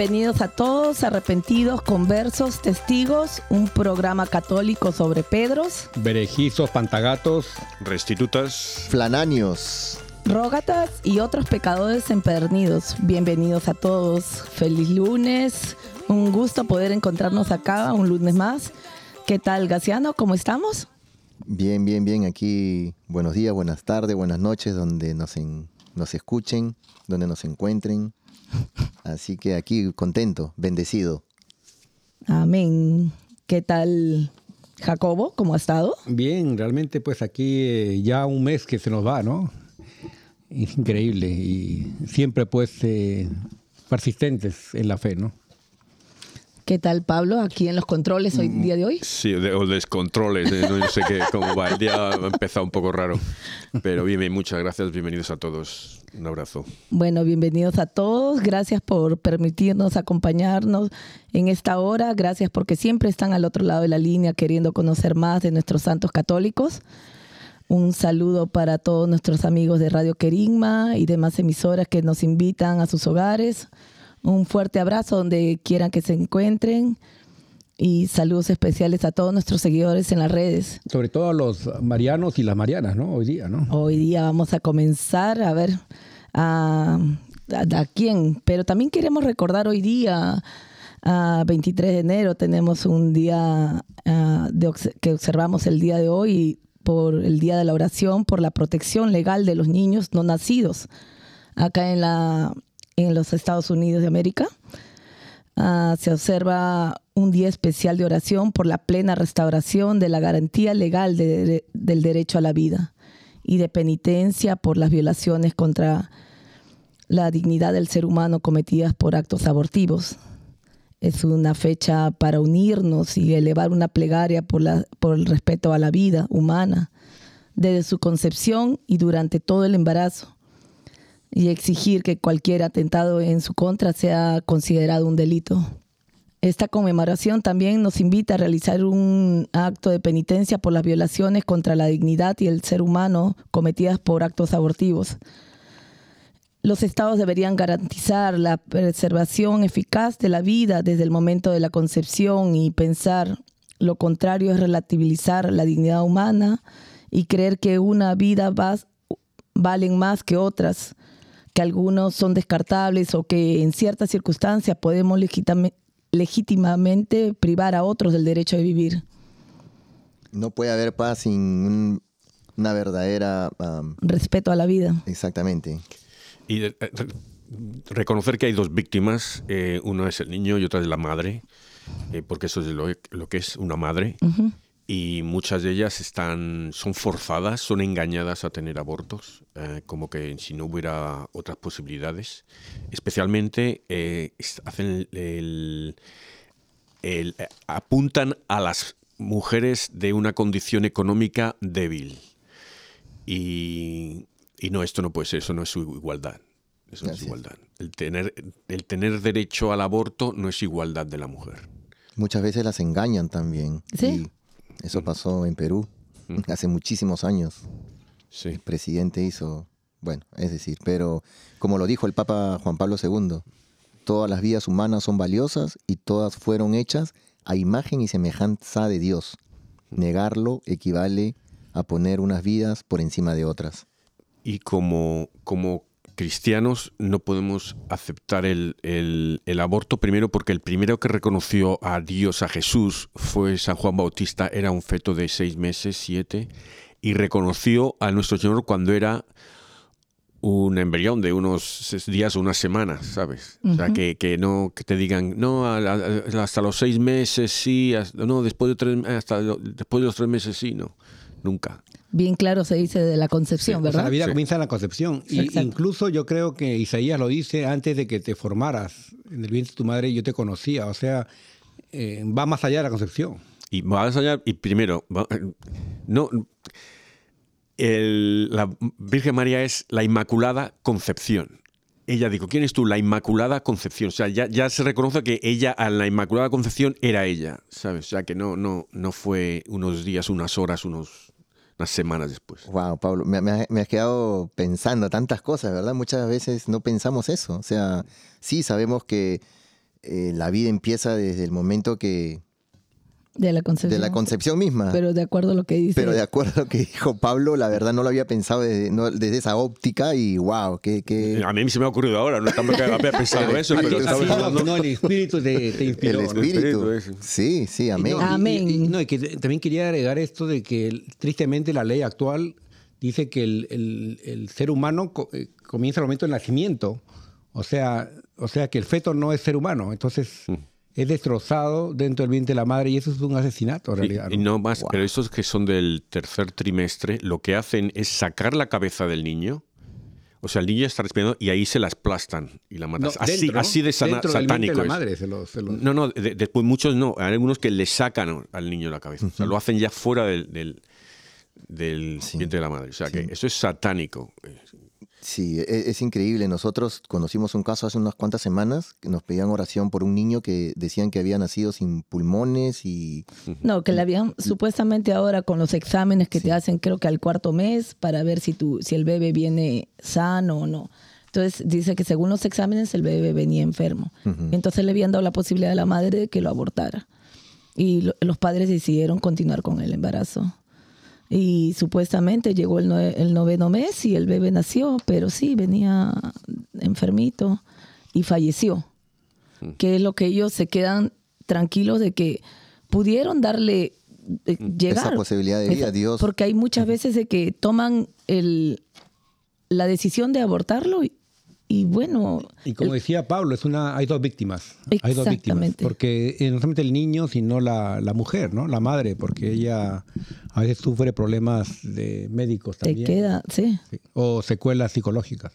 Bienvenidos a todos, arrepentidos, conversos, testigos, un programa católico sobre Pedros, Berejizos, pantagatos, Restitutas. Flananios. rógatas y otros pecadores empedernidos. Bienvenidos a todos, feliz lunes, un gusto poder encontrarnos acá un lunes más. ¿Qué tal, Gaciano? ¿Cómo estamos? Bien, bien, bien. Aquí buenos días, buenas tardes, buenas noches, donde nos, en- nos escuchen, donde nos encuentren. Así que aquí contento, bendecido. Amén. ¿Qué tal, Jacobo? ¿Cómo ha estado? Bien, realmente pues aquí eh, ya un mes que se nos va, ¿no? Es increíble y siempre pues eh, persistentes en la fe, ¿no? ¿Qué tal, Pablo? Aquí en los controles hoy día de hoy. Sí, de- o descontroles. eh, No sé qué, cómo va. El día ha empezado un poco raro. Pero bien, bien, muchas gracias. Bienvenidos a todos. Un abrazo. Bueno, bienvenidos a todos. Gracias por permitirnos acompañarnos en esta hora. Gracias porque siempre están al otro lado de la línea queriendo conocer más de nuestros santos católicos. Un saludo para todos nuestros amigos de Radio Querigma y demás emisoras que nos invitan a sus hogares. Un fuerte abrazo donde quieran que se encuentren y saludos especiales a todos nuestros seguidores en las redes. Sobre todo a los marianos y las marianas, ¿no? Hoy día, ¿no? Hoy día vamos a comenzar a ver a, a- a quién, pero también queremos recordar hoy día, a 23 de enero, tenemos un día de que observamos el día de hoy por el Día de la Oración por la protección legal de los niños no nacidos acá en, la, en los Estados Unidos de América. Ah, se observa un día especial de oración por la plena restauración de la garantía legal de- de- del derecho a la vida y de penitencia por las violaciones contra la dignidad del ser humano cometidas por actos abortivos. Es una fecha para unirnos y elevar una plegaria por el respeto a la vida humana desde su concepción y durante todo el embarazo y exigir que cualquier atentado en su contra sea considerado un delito. Esta conmemoración también nos invita a realizar un acto de penitencia por las violaciones contra la dignidad y el ser humano cometidas por actos abortivos. Los estados deberían garantizar la preservación eficaz de la vida desde el momento de la concepción y pensar lo contrario es relativizar la dignidad humana y creer que una vida va, valen más que otras, que algunos son descartables o que en ciertas circunstancias podemos legítimamente privar a otros del derecho de vivir. No puede haber paz sin un- una verdadera... Respeto a la vida. exactamente. Y eh, reconocer que hay dos víctimas, eh, uno es el niño y otra es la madre, eh, porque eso es lo, lo que es una madre. Y muchas de ellas están, son forzadas, son engañadas a tener abortos, eh, como que si no hubiera otras posibilidades. Especialmente eh, hacen el, el- eh, apuntan a las mujeres de una condición económica débil. Y, y no, esto no puede ser, eso no es igualdad. Eso no es igualdad. El tener, el tener derecho al aborto no es igualdad de la mujer. Muchas veces las engañan también. Sí. Y eso pasó en Perú hace muchísimos años. Sí. El presidente hizo, bueno, es decir, pero como lo dijo el Papa Juan Pablo II, todas las vidas humanas son valiosas y todas fueron hechas a imagen y semejanza de Dios. Negarlo equivale a poner unas vidas por encima de otras. Y como, como cristianos no podemos aceptar el, el- el aborto, primero porque el primero que reconoció a Dios, a Jesús, fue San Juan Bautista, era un feto de seis meses, siete, y reconoció a nuestro Señor cuando era un embrión de unos seis días o unas semanas, ¿sabes? O sea, que, que no que te digan, no, a- a- hasta los seis meses sí, hasta- no, después de, tres, hasta lo- después de los tres meses sí, no, nunca. Bien claro se dice de la concepción, O sea, ¿verdad? la vida Sí. comienza en la concepción. Y Exacto. incluso yo creo que Isaías lo dice antes de que te formaras en el vientre de tu madre, yo te conocía. O sea, eh, va más allá de la concepción. Y más allá, y primero, va- no, el- la Virgen María es la Inmaculada Concepción. Ella dijo, ¿quién es tú? La Inmaculada Concepción. O sea, ya, ya se reconoce que ella, a la Inmaculada Concepción, era ella, ¿sabes? O sea, que no, no, no fue unos días, unas horas, unos, unas semanas después. Wow, Pablo, me, me ha- me has quedado pensando tantas cosas, ¿verdad? Muchas veces no pensamos eso. O sea, sí sabemos que eh, la vida empieza desde el momento que... De la concepción. de la concepción misma. Pero de acuerdo a lo que dice. Pero de acuerdo a lo que dijo Pablo, la verdad no lo había pensado desde, no- desde esa óptica y wow, qué, qué- A mí se me ha ocurrido ahora, no estamos que había pensado eso, pero no, hablando... no, el espíritu te, te inspiró. el ¿no? espíritu. espíritu, Sí, sí, amén. No, Amén. y- y- no, y que también quería agregar esto de que tristemente la ley actual dice que el, el- el ser humano eh, comienza al momento del nacimiento. O sea, o sea que el feto no es ser humano. Entonces es destrozado dentro del vientre de la madre y eso es un asesinato en realidad. Y, ¿no? no más, pero estos que son del tercer trimestre, lo que hacen es sacar la cabeza del niño. O sea, el niño está respirando y ahí se la aplastan y la matan. No, así, dentro, así de sana- satánico de la madre se lo- se lo- No, no, de- después muchos no. Hay algunos que le sacan al niño la cabeza. O sea, lo hacen ya fuera del, del, del Sí. vientre de la madre. O sea, que eso es satánico. Sí, e- es, increíble. Nosotros conocimos un caso hace unas cuantas semanas que nos pedían oración por un niño que decían que había nacido sin pulmones y No, que le habían supuestamente ahora con los exámenes que te hacen creo que al cuarto mes para ver si tu si el bebé viene sano o no. Entonces dice que según los exámenes el bebé venía enfermo. Entonces le habían dado la posibilidad a la madre de que lo abortara. Y lo- los padres decidieron continuar con el embarazo. Y supuestamente llegó el, nue- el noveno mes y el bebé nació, pero sí, venía enfermito y falleció. Que es lo que ellos se quedan tranquilos de que pudieron darle, eh, llegar. esa posibilidad de vida, Esa- Dios. Porque hay muchas veces de que toman el, la decisión de abortarlo y, y bueno, Y como decía Pablo, es una, hay dos víctimas. Hay dos víctimas. Exactamente. Porque eh, no solamente el niño, sino la, la mujer, ¿no? La madre, porque ella a veces sufre problemas de médicos te también. queda, sí. Sí. O secuelas psicológicas.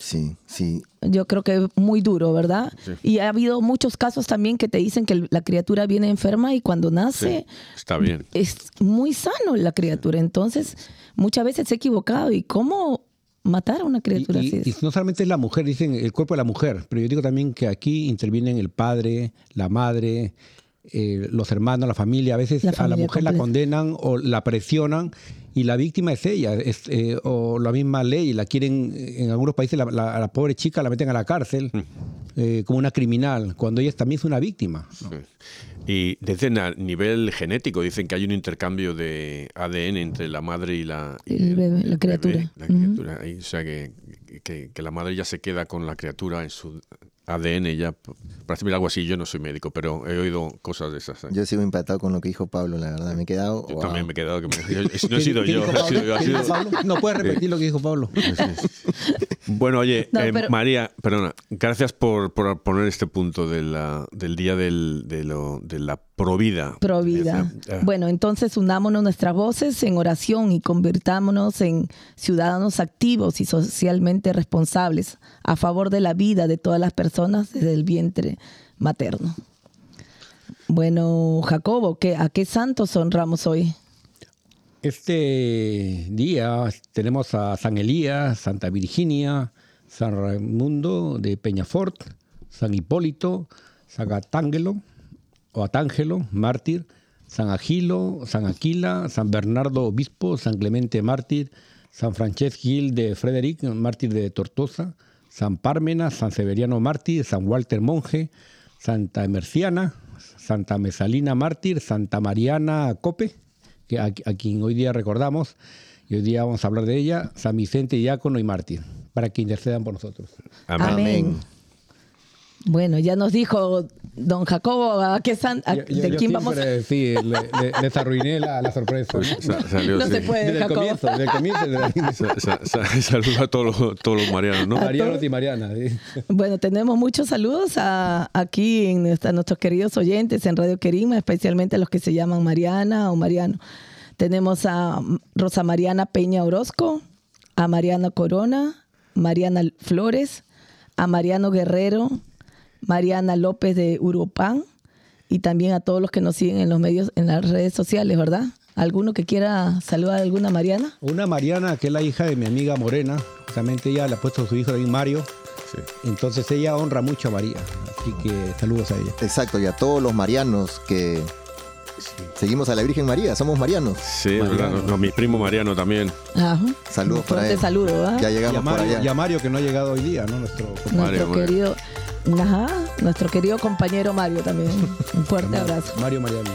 sí, sí. Yo creo que es muy duro, ¿verdad? Y ha habido muchos casos también que te dicen que la criatura viene enferma y cuando nace Sí, está bien. es muy sano la criatura. Entonces, muchas veces se ha equivocado. ¿Y cómo matar a una criatura y- así? y no solamente es la mujer, dicen el cuerpo de la mujer, pero yo digo también que aquí intervienen el padre, la madre, eh, los hermanos, la familia. A veces La a la mujer la condenan o la presionan y la víctima es ella. es, eh, o la misma ley, la quieren, en algunos países la, la- a la pobre chica la meten a la cárcel eh, como una criminal, cuando ella también es una víctima. ¿no? Y dicen a nivel genético, dicen que hay un intercambio de ADN entre la madre y la, y El bebé, la criatura. la. Ahí, o sea, que, que- que la madre ya se queda con la criatura en su, ADN ya, parece algo así. Yo no soy médico, pero he oído cosas de esas. ¿eh? Yo sigo impactado con lo que dijo Pablo, la verdad. Me he quedado. Yo wow. también me he quedado. Que me- yo- no he sido ¿Qué yo. ha sido-. No puedes repetir lo que dijo Pablo. Bueno, oye, No, eh, María, perdona, gracias por, por poner este punto de la- del día del, de, lo, de la provida. Provida. Eh, Bueno, entonces unámonos nuestras voces en oración y convirtámonos en ciudadanos activos y socialmente responsables a favor de la vida de todas las personas desde el vientre materno. Bueno, Jacobo, ¿qué, ¿a qué santos honramos hoy? Este día tenemos a San Elías, Santa Virginia, San Raimundo de Peñafort, San Hipólito, San Atángelo o Atángelo, mártir, San Agilo, San Aquila, San Bernardo Obispo, San Clemente mártir, San Francesc Gil de Frederick, mártir de Tortosa, San Pármena, San Severiano mártir, San Walter monje, Santa Emerciana, Santa Mesalina mártir, Santa Mariana Cope, que a, a quien hoy día recordamos, y hoy día vamos a hablar de ella, San Vicente Diácono y mártir, para que intercedan por nosotros. Amén. Amén. Bueno, ya nos dijo don Jacobo a qué san, a- Yo- yo- de yo quién vamos a... Sí, le- le- les arruiné la, la sorpresa. salió, No sí. se puede, Desde el Jacobo. comienzo, desde el comienzo. desde el- Sa- sa- sa- Saludos a todos los, todos los marianos, ¿no? Mariano y Mariana. sí. Bueno, tenemos muchos saludos a, aquí en nuestros queridos oyentes en Radio Querima, especialmente a los que se llaman Mariana o Mariano. Tenemos a Rosa Mariana Peña Orozco, a Mariana Corona, Mariana Flores, a Mariano Guerrero, Mariana López de Urupán y también a todos los que nos siguen en los medios, en las redes sociales, ¿verdad? ¿Alguno que quiera saludar a alguna Mariana? Una Mariana, que es la hija de mi amiga Morena, justamente ella le ha puesto a su hijo también Mario, Sí. entonces ella honra mucho a María, así que saludos a ella. Exacto, y a todos los marianos que seguimos a la Virgen María, somos marianos. Sí, es verdad. No, no, mi primo Mariano también. Ajá. Saludos para Fuerte él. saludo, ¿ah? Ya Y a, llegamos por Mario, allá. y a Mario, que no ha llegado hoy día, ¿no? Nuestro nuestro Mario, Mario. querido, ajá, nuestro querido compañero Mario también. Un fuerte abrazo. Mario Mariano.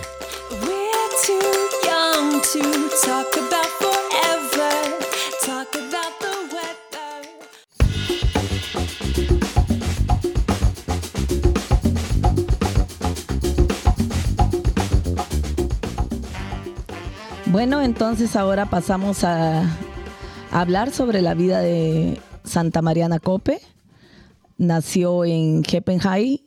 Bueno, entonces ahora pasamos a, a hablar sobre la vida de Santa Mariana Cope. Nació en Heppenheim,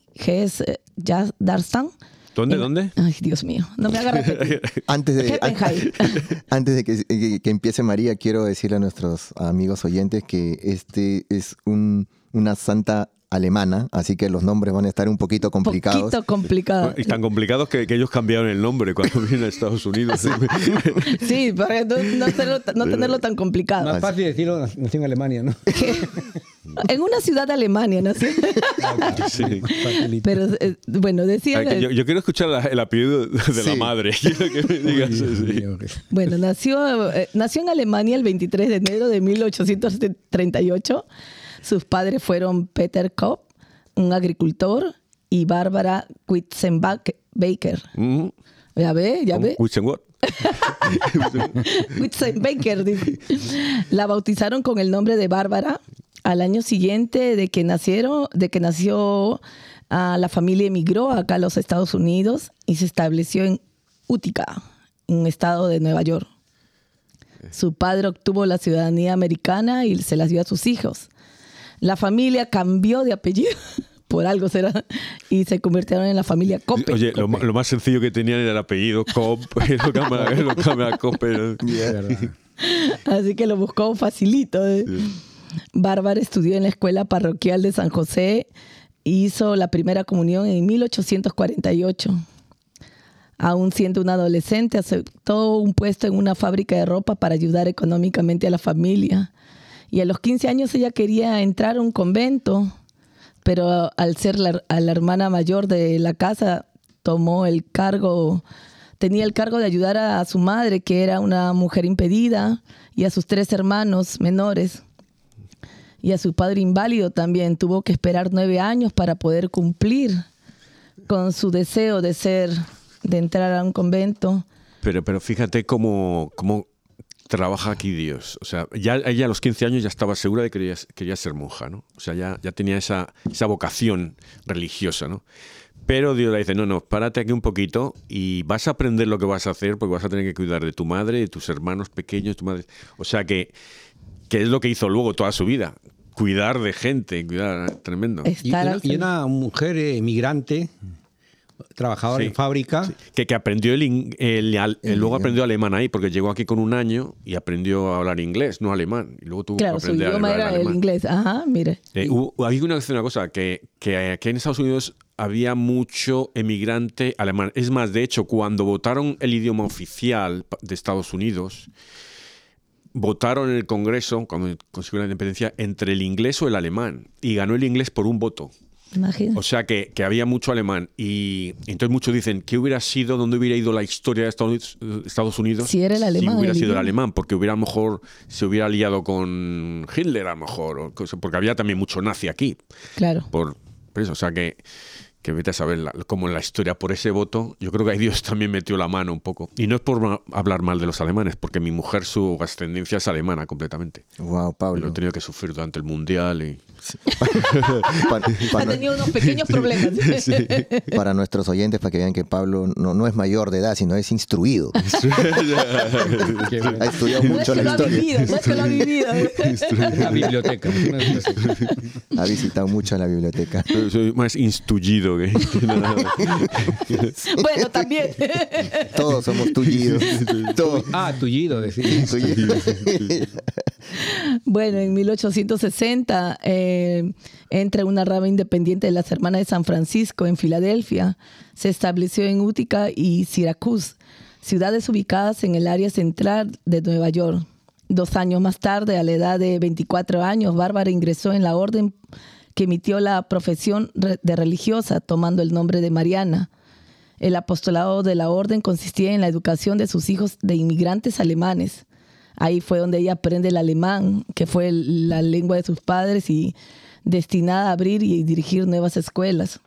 Darstan. ¿Dónde, En- dónde? Ay, Dios mío, no me haga repetir. Antes de, Heppenheim. antes de que, que- que empiece María, quiero decirle a nuestros amigos oyentes que este es un- una santa alemana, así que los nombres van a estar un poquito complicados. Poquito complicado. Y tan complicados que, que ellos cambiaron el nombre cuando vienen a Estados Unidos. Sí, para no, no tenerlo, no tenerlo tan complicado. Más fácil decirlo, nació en Alemania, ¿no? En una ciudad de Alemania nació. Sí. Facilito. Pero eh, bueno, decía... Yo, yo quiero escuchar la- el apellido de la Sí. madre. Quiero que me digas. Sí. Bueno, nació, eh, nació en Alemania el 23 de enero de 1838. Sus padres fueron Peter Kopp, un agricultor, y Bárbara Witzenbaker. Mm. Ya ve, ya ve. Witzenbaker, dice. La bautizaron con el nombre de Bárbara. Al año siguiente de que nacieron, de que nació, ah, la familia emigró acá a los Estados Unidos y se estableció en Utica, un estado de Nueva York. Su padre obtuvo la ciudadanía americana y se las dio a sus hijos. La familia cambió de apellido, por algo será, y se convirtieron en la familia Cope. Oye, lo, ma- lo más sencillo que tenían era el apellido Cop. lo cambia, lo cambia a Cop, pero- Es verdad. Así que lo buscó facilito. ¿eh? Bárbara estudió en la escuela parroquial de San José e hizo la primera comunión en 1848. Aún siendo una adolescente, aceptó un puesto en una fábrica de ropa para ayudar económicamente a la familia. Y a los 15 años ella quería entrar a un convento, pero al ser la, a hermana mayor de la casa, tomó el cargo, tenía el cargo de ayudar a su madre, que era una mujer impedida, y a sus tres hermanos menores. Y a su padre inválido también tuvo que esperar nueve años para poder cumplir con su deseo de ser, de entrar a un convento. Pero, pero fíjate cómo, cómo trabaja aquí Dios. O sea, ya ella a los 15 años ya estaba segura de que quería, quería ser monja, ¿no? O sea, ya, ya tenía esa, esa vocación religiosa, ¿no? Pero Dios le dice, no, no, párate aquí un poquito y vas a aprender lo que vas a hacer porque vas a tener que cuidar de tu madre, de tus hermanos pequeños, tu madre. O sea, que, que es lo que hizo luego toda su vida. Cuidar de gente, cuidar, tremendo. Y una, y una mujer eh, Sí. en fábrica. Que, que aprendió el, in- el al- el- luego aprendió alemán ahí, porque llegó aquí con un año y aprendió a hablar inglés, no alemán. Y luego tuvo Claro, que su aprender a idioma hablar era el inglés. Ajá, mire. Eh, hubo- hay una, una cosa, que, que aquí en Estados Unidos había mucho emigrante alemán. Es más, de hecho, cuando votaron el idioma oficial de Estados Unidos, votaron en el Congreso, cuando consiguió la independencia, entre el inglés o el alemán. Y ganó el inglés por un voto. Imagínate. O sea que, que había mucho alemán. Y entonces muchos dicen, ¿qué hubiera sido, dónde hubiera ido la historia de Estados Unidos? Estados Unidos Si era el alemán, hubiera el sido el alemán, porque hubiera a lo mejor, se hubiera liado con Hitler a lo mejor, o porque había también mucho nazi aquí. Claro. Por, por eso, o sea que, que vete a saber la- cómo en la historia por ese voto, yo creo que ahí Dios también metió la mano un poco. Y no es por ma- hablar mal de los alemanes, porque mi mujer, su ascendencia es alemana completamente. Wow, Lo Pablo. he tenido que sufrir durante el mundial y... Pa- pa- Ha tenido unos pequeños problemas. para nuestros oyentes, para que vean que Pablo no, no es mayor de edad, sino es instruido. Ha estudiado No es mucho que la lo ha historia. vivido, no es que lo ha vivido. Una biblioteca. Ha visitado mucho la biblioteca. Soy- Soy más instruido que... Bueno, también. Todos somos tullidos. Todos. Ah, tullido, decir. Bueno, en 1860 eh, entra una rama independiente de las Hermanas de San Francisco en Filadelfia. Se estableció en Útica y Syracuse, ciudades ubicadas en el área central de Nueva York. Dos años más tarde, a la edad de 24 años, Bárbara ingresó en la orden que emitió la profesión de religiosa, tomando el nombre de Mariana. El apostolado de la orden consistía en la educación de sus hijos de inmigrantes alemanes. Ahí fue donde ella aprende el alemán, que fue la lengua de sus padres y destinada a abrir y dirigir nuevas escuelas.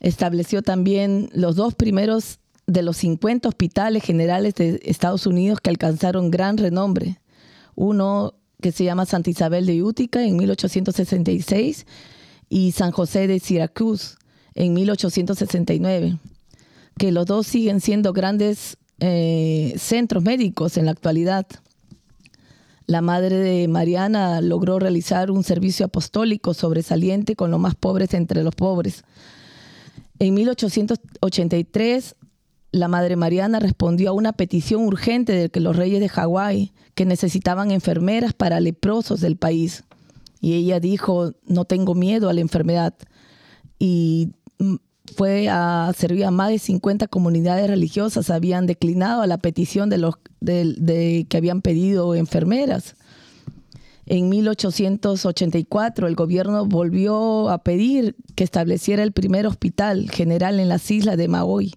Estableció también los dos primeros de los 50 hospitales generales de Estados Unidos que alcanzaron gran renombre. Uno que se llama Santa Isabel de Útica en 1866 y San José de Syracuse en 1869, que los dos siguen siendo grandes eh, centros médicos en la actualidad. La madre de Mariana logró realizar un servicio apostólico sobresaliente con los más pobres entre los pobres. En 1883, la Madre Mariana respondió a una petición urgente de que los reyes de Hawái, que necesitaban enfermeras para leprosos del país. Y ella dijo, no tengo miedo a la enfermedad. Y mm, fue a servir a más de 50 comunidades religiosas, habían declinado a la petición de los de- que habían pedido enfermeras. En 1884 el gobierno volvió a pedir que estableciera el primer hospital general en las islas de Maui.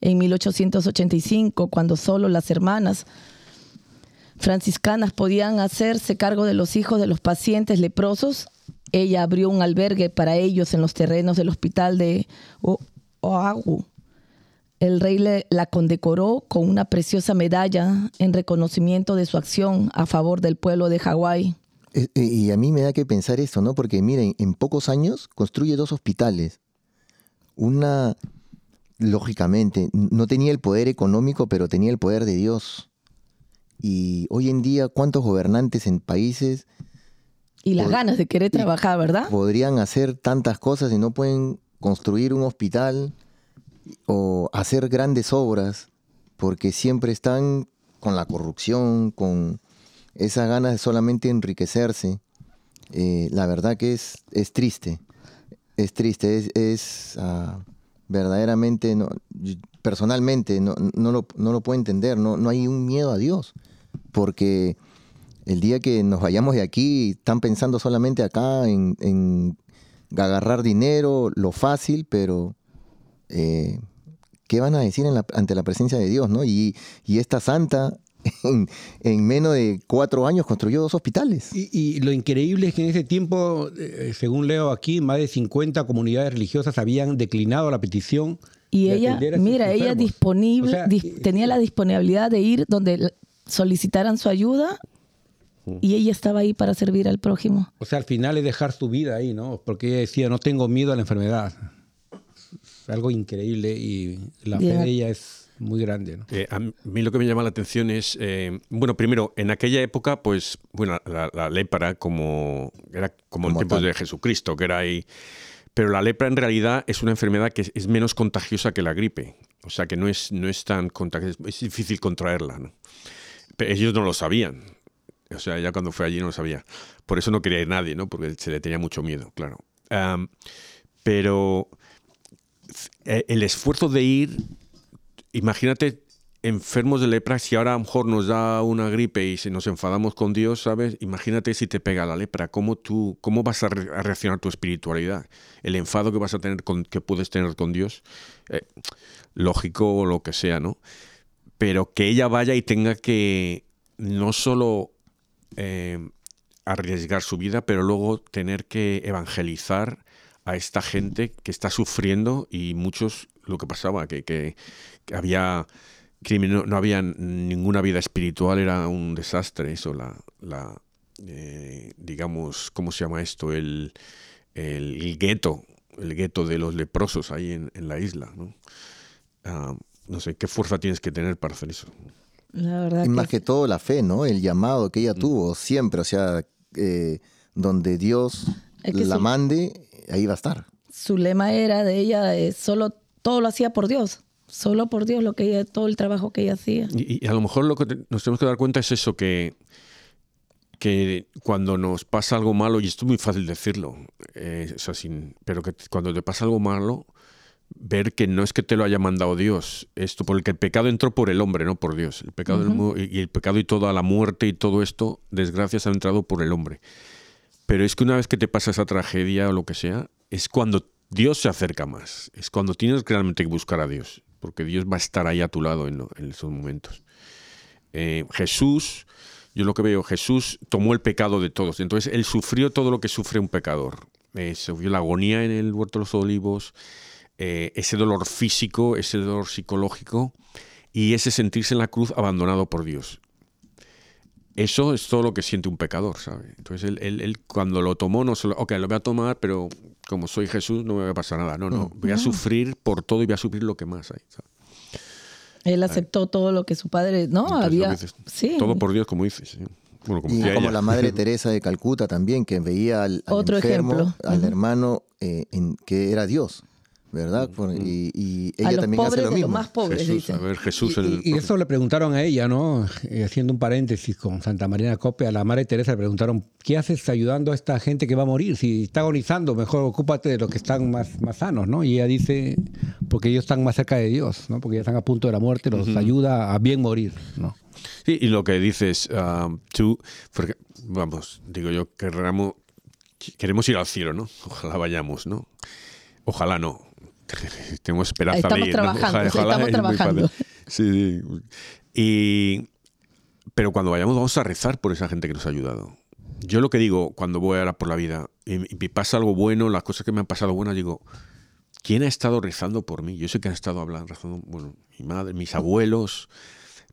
En 1885, cuando solo las hermanas franciscanas podían hacerse cargo de los hijos de los pacientes leprosos, ella abrió un albergue para ellos en los terrenos del hospital de Oahu. El rey le- la condecoró con una preciosa medalla en reconocimiento de su acción a favor del pueblo de Hawái. Eh, eh, Y a mí me da que pensar esto, ¿no? Porque miren, en pocos años construye dos hospitales. Una, lógicamente, no tenía el poder económico, pero tenía el poder de Dios. Y hoy en día, ¿cuántos gobernantes en países Y las ganas de querer trabajar, ¿verdad? podrían hacer tantas cosas y no pueden construir un hospital o hacer grandes obras porque siempre están con la corrupción, con esas ganas de solamente enriquecerse. Eh, la verdad que es, es triste, es triste, es, es, ah, verdaderamente, no, personalmente no, no, lo, no lo puedo entender, no, no hay un miedo a Dios, porque el día que nos vayamos de aquí, están pensando solamente acá en, en agarrar dinero, lo fácil, pero eh, ¿qué van a decir en la- ante la presencia de Dios? ¿no? Y, y esta santa en, en menos de cuatro años construyó dos hospitales. Y, y lo increíble es que en ese tiempo, eh, según leo aquí, más de 50 comunidades religiosas habían declinado la petición. Y de ella, mira, ella disponible, O sea, dis- eh, tenía la disponibilidad de ir donde solicitaran su ayuda y ella estaba ahí para servir al prójimo. O sea, al final es dejar su vida ahí, ¿no? Porque ella decía, no tengo miedo a la enfermedad. Es algo increíble y la fe Bien. de ella es muy grande, ¿no? Eh, a mí lo que me llama la atención es, eh, bueno, primero, en aquella época, pues, bueno, la, la lepra como era como, Como en tiempos de Jesucristo, que era ahí. Pero la lepra en realidad es una enfermedad que es, es menos contagiosa que la gripe. O sea, que no es, no es tan contagiosa, es difícil contraerla, ¿no? Pero ellos no lo sabían. O sea, ya cuando fue allí no lo sabía. Por eso no quería ir nadie, ¿no? Porque se le tenía mucho miedo, claro. Pero eh, el esfuerzo de ir, imagínate enfermos de lepra, si ahora a lo mejor nos da una gripe y si nos enfadamos con Dios, ¿sabes? Imagínate si te pega la lepra, ¿cómo tú, cómo vas a reaccionar tu espiritualidad? El enfado que vas a tener con, que puedes tener con Dios, eh, lógico o lo que sea, ¿no? Pero que ella vaya y tenga que no solo eh, arriesgar su vida, pero luego tener que evangelizar a esta gente que está sufriendo y muchos lo que pasaba, que, que- había crimen, no, había ninguna vida espiritual, era un desastre eso, la, la eh, digamos, ¿cómo se llama esto? El, el, gueto, el gueto de los leprosos ahí en, en la isla, ¿no? Ah, no sé, ¿qué fuerza tienes que tener para hacer eso? La verdad Y más que que todo la fe, ¿no? El llamado que ella Mm. tuvo siempre, o sea, eh, donde Dios Es que la su- mande, ahí va a estar. su lema era de ella, eh, solo todo lo hacía por Dios. Solo por Dios lo que ella, todo el trabajo que ella hacía. Y, y a lo mejor lo que te- nos tenemos que dar cuenta es eso, que, que cuando nos pasa algo malo, y esto es muy fácil decirlo, eh, es así, pero que cuando te pasa algo malo, ver que no es que te lo haya mandado Dios, esto, porque el pecado entró por el hombre, no por Dios. El pecado y el pecado y toda la muerte y todo esto, desgracias, ha entrado por el hombre. Pero es que una vez que te pasa esa tragedia o lo que sea, es cuando Dios se acerca más. Es cuando tienes realmente que buscar a Dios. Porque Dios va a estar ahí a tu lado en esos momentos. Eh, Jesús, yo lo que veo, Jesús tomó el pecado de todos. Entonces, Él sufrió todo lo que sufre un pecador. Eh, sufrió la agonía en el huerto de los olivos, eh, ese dolor físico, ese dolor psicológico y ese sentirse en la cruz abandonado por Dios. Eso es todo lo que siente un pecador, ¿sabe? Entonces él, él- él cuando lo tomó, no solo, ok, lo voy a tomar, pero como soy Jesús no me va a pasar nada. No, no, voy a sufrir por todo y voy a sufrir lo que más hay. ¿sabe? Él aceptó todo lo que su padre, ¿no? Entonces, Había, dices, sí, Todo por Dios, como dices. sí. Bueno, como Y la Madre Teresa de Calcuta también, que veía al, al Otro enfermo, ejemplo. al hermano, eh, en- que era Dios, ¿verdad? Por- y, y ella a los también hace pobres lo de mismo. los más pobres, Jesús, dicen. a ver, Jesús Y, el... y- y eso le preguntaron a ella, ¿no? Eh, haciendo un paréntesis con Santa María de Copia, a la Madre Teresa le preguntaron, ¿qué haces ayudando a esta gente que va a morir? Si está agonizando, mejor ocúpate de los que están más, más sanos, ¿no? Y ella dice, porque ellos están más cerca de Dios, ¿no? Porque ya están a punto de la muerte, los ayuda a bien morir, ¿no? Sí, y lo que dices ah, tú, porque, vamos, digo yo, querramos, queremos ir al cielo, ¿no? Ojalá vayamos, ¿no? Ojalá no. Tenemos esperanza Estamos de ir, ¿no? trabajando, sí, estamos trabajando. Sí, sí. Y, pero cuando vayamos vamos a rezar por esa gente que nos ha ayudado. Yo lo que digo cuando voy ahora por la vida y, y pasa algo bueno, las cosas que me han pasado buenas, digo, ¿quién ha estado rezando por mí? Yo sé que han estado hablando, rezando, bueno, mi madre, mis abuelos,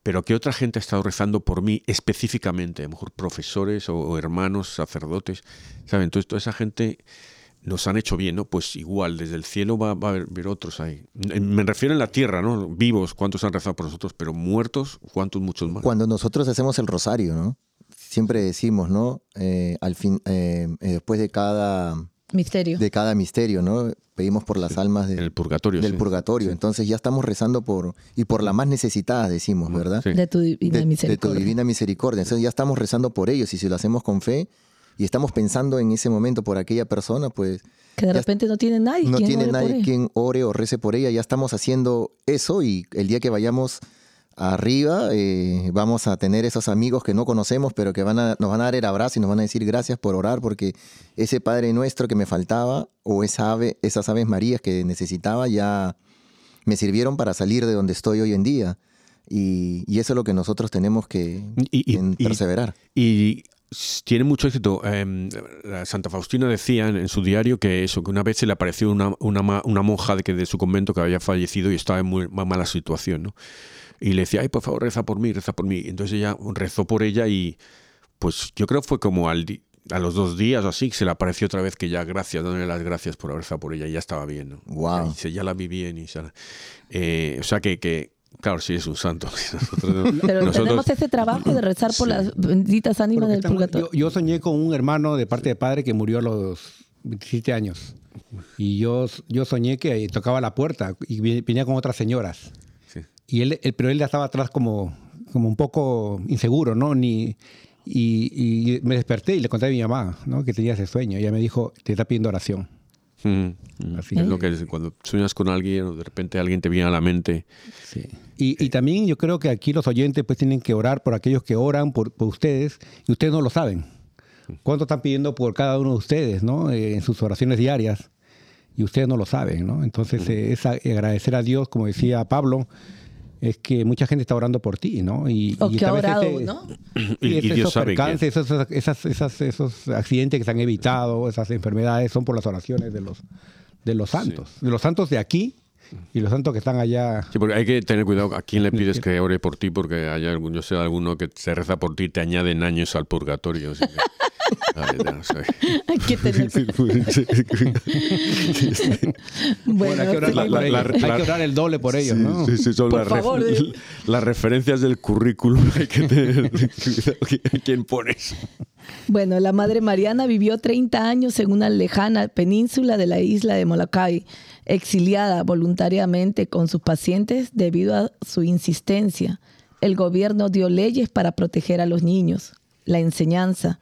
pero ¿qué otra gente ha estado rezando por mí específicamente? A lo mejor profesores o, o hermanos, sacerdotes, ¿saben? Entonces toda esa gente nos han hecho bien, ¿no? Pues igual, desde el cielo va, va a haber, otros ahí. Me refiero en la tierra, ¿no? Vivos, ¿cuántos han rezado por nosotros? Pero muertos, ¿cuántos muchos más? Cuando nosotros hacemos el rosario, ¿no? Siempre decimos, ¿no? Eh, al fin, eh, eh, después de cada, Misterio. de cada misterio, ¿no? Pedimos por las almas de- el purgatorio. del sí. purgatorio. Entonces ya estamos rezando por, y por las más necesitadas, decimos, ¿verdad? Sí. de tu divina de, de misericordia. tu divina misericordia. Entonces ya estamos rezando por ellos y si lo hacemos con fe y estamos pensando en ese momento por aquella persona, pues que de repente no tiene nadie no quien tiene nadie quien ore o rece por ella. Ya estamos haciendo eso y el día que vayamos arriba eh, vamos a tener esos amigos que no conocemos, pero que van a, nos van a dar el abrazo y nos van a decir gracias por orar porque ese Padre nuestro que me faltaba o esa ave, esas aves marías que necesitaba ya me sirvieron para salir de donde estoy hoy en día. Y, y eso es lo que nosotros tenemos que Y- y- en y- perseverar. Y tiene mucho éxito. La Santa Faustina decía en, en su diario que eso, que una vez se le apareció una, una, una monja de, que de su convento que había fallecido y estaba en muy ma- mala situación, ¿no? y le decía, ay, por favor, reza por mí, reza por mí. Entonces ella rezó por ella y pues yo creo fue como al a los dos días o así que se le apareció otra vez que ya gracias, dándole las gracias por haber rezado por ella y ya estaba bien. ¿no? Guau. Y dice, ya la vi bien. Y eh, o sea que, que, claro, sí es un santo. Nosotros Pero nosotros- tenemos ese trabajo de rezar por Sí. las benditas ánimas del estamos- purgatorio. yo, yo soñé con un hermano de parte de padre que murió a los 27 años. Y yo, yo soñé que tocaba la puerta y venía con otras señoras. sí. Y él, él- pero él ya estaba atrás como, como un poco inseguro, ¿no? Ni, y, y me desperté y le conté a mi mamá, ¿no? Que tenía ese sueño. Y ella me dijo, te está pidiendo oración. Mm. Así es lo que es, cuando sueñas con alguien o de repente alguien te viene a la mente. Sí. Y, y también yo creo que aquí los oyentes pues tienen que orar por aquellos que oran por, por ustedes y ustedes no lo saben. ¿Cuánto están pidiendo por cada uno de ustedes, ¿no? Eh, en sus oraciones diarias y ustedes no lo saben, ¿no? Entonces eh, es agradecer a Dios, como decía Pablo, es que mucha gente está orando por ti, ¿no? Y, O y que ha orado, ese- ¿no? Y- y y esos, Dios sabe que- percances, esos, esas- esas- esos accidentes que se han evitado, esas enfermedades, son por las oraciones de los, de los santos. De los santos de aquí y los santos que están allá. Sí, porque hay que tener cuidado a quién le pides que ore por ti, porque hay algún, yo sé alguno que se reza por ti y te añaden años al purgatorio. así que- Ay, no sé. Hay que tener Bueno, hay que orar, seguimos. por la- ellos. la- Hay que orar el doble por ellos, ¿no? Sí, sí, son Por las, favor, ref- eh. las referencias del currículum. Hay que tener cuidado quién pones. Bueno, la Madre Mariana vivió 30 años en una lejana península de la isla de Molokai, exiliada voluntariamente con sus pacientes debido a su insistencia. El gobierno dio leyes para proteger a los niños. La enseñanza,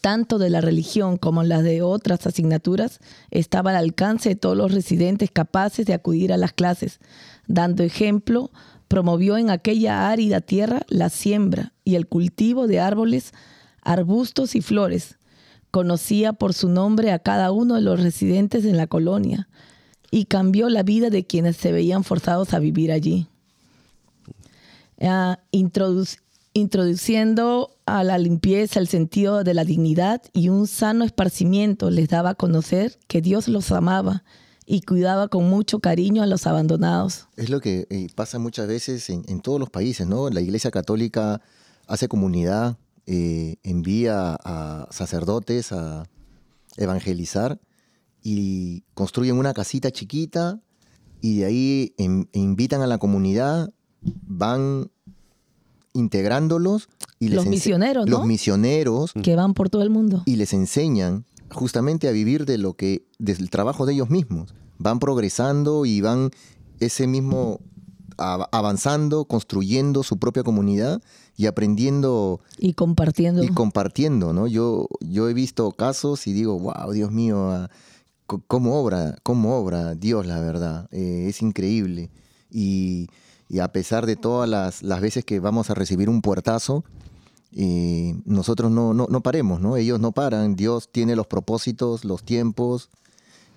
tanto de la religión como las de otras asignaturas, estaba al alcance de todos los residentes capaces de acudir a las clases. Dando ejemplo, promovió en aquella árida tierra la siembra y el cultivo de árboles, arbustos y flores. Conocía por su nombre a cada uno de los residentes en la colonia y cambió la vida de quienes se veían forzados a vivir allí. Ah, introduc- introduciendo a la limpieza el sentido de la dignidad y un sano esparcimiento les daba a conocer que Dios los amaba y cuidaba con mucho cariño a los abandonados. Es lo que eh, pasa muchas veces en, en todos los países, ¿no? La Iglesia Católica hace comunidad, eh, envía a sacerdotes a evangelizar y construyen una casita chiquita y de ahí in- invitan a la comunidad, van integrándolos y les Los misioneros, ¿no? los misioneros que van por todo el mundo. y les enseñan justamente a vivir de lo que del trabajo de ellos mismos van progresando y van ese mismo avanzando construyendo su propia comunidad y aprendiendo Y compartiendo. y compartiendo no yo yo he visto casos y digo wow Dios mío ah, cómo obra cómo obra Dios la verdad Eh, es increíble y, a pesar de todas las, las veces que vamos a recibir un puertazo eh, nosotros no, no, no paremos, ¿no? Ellos no paran, Dios tiene los propósitos, los tiempos,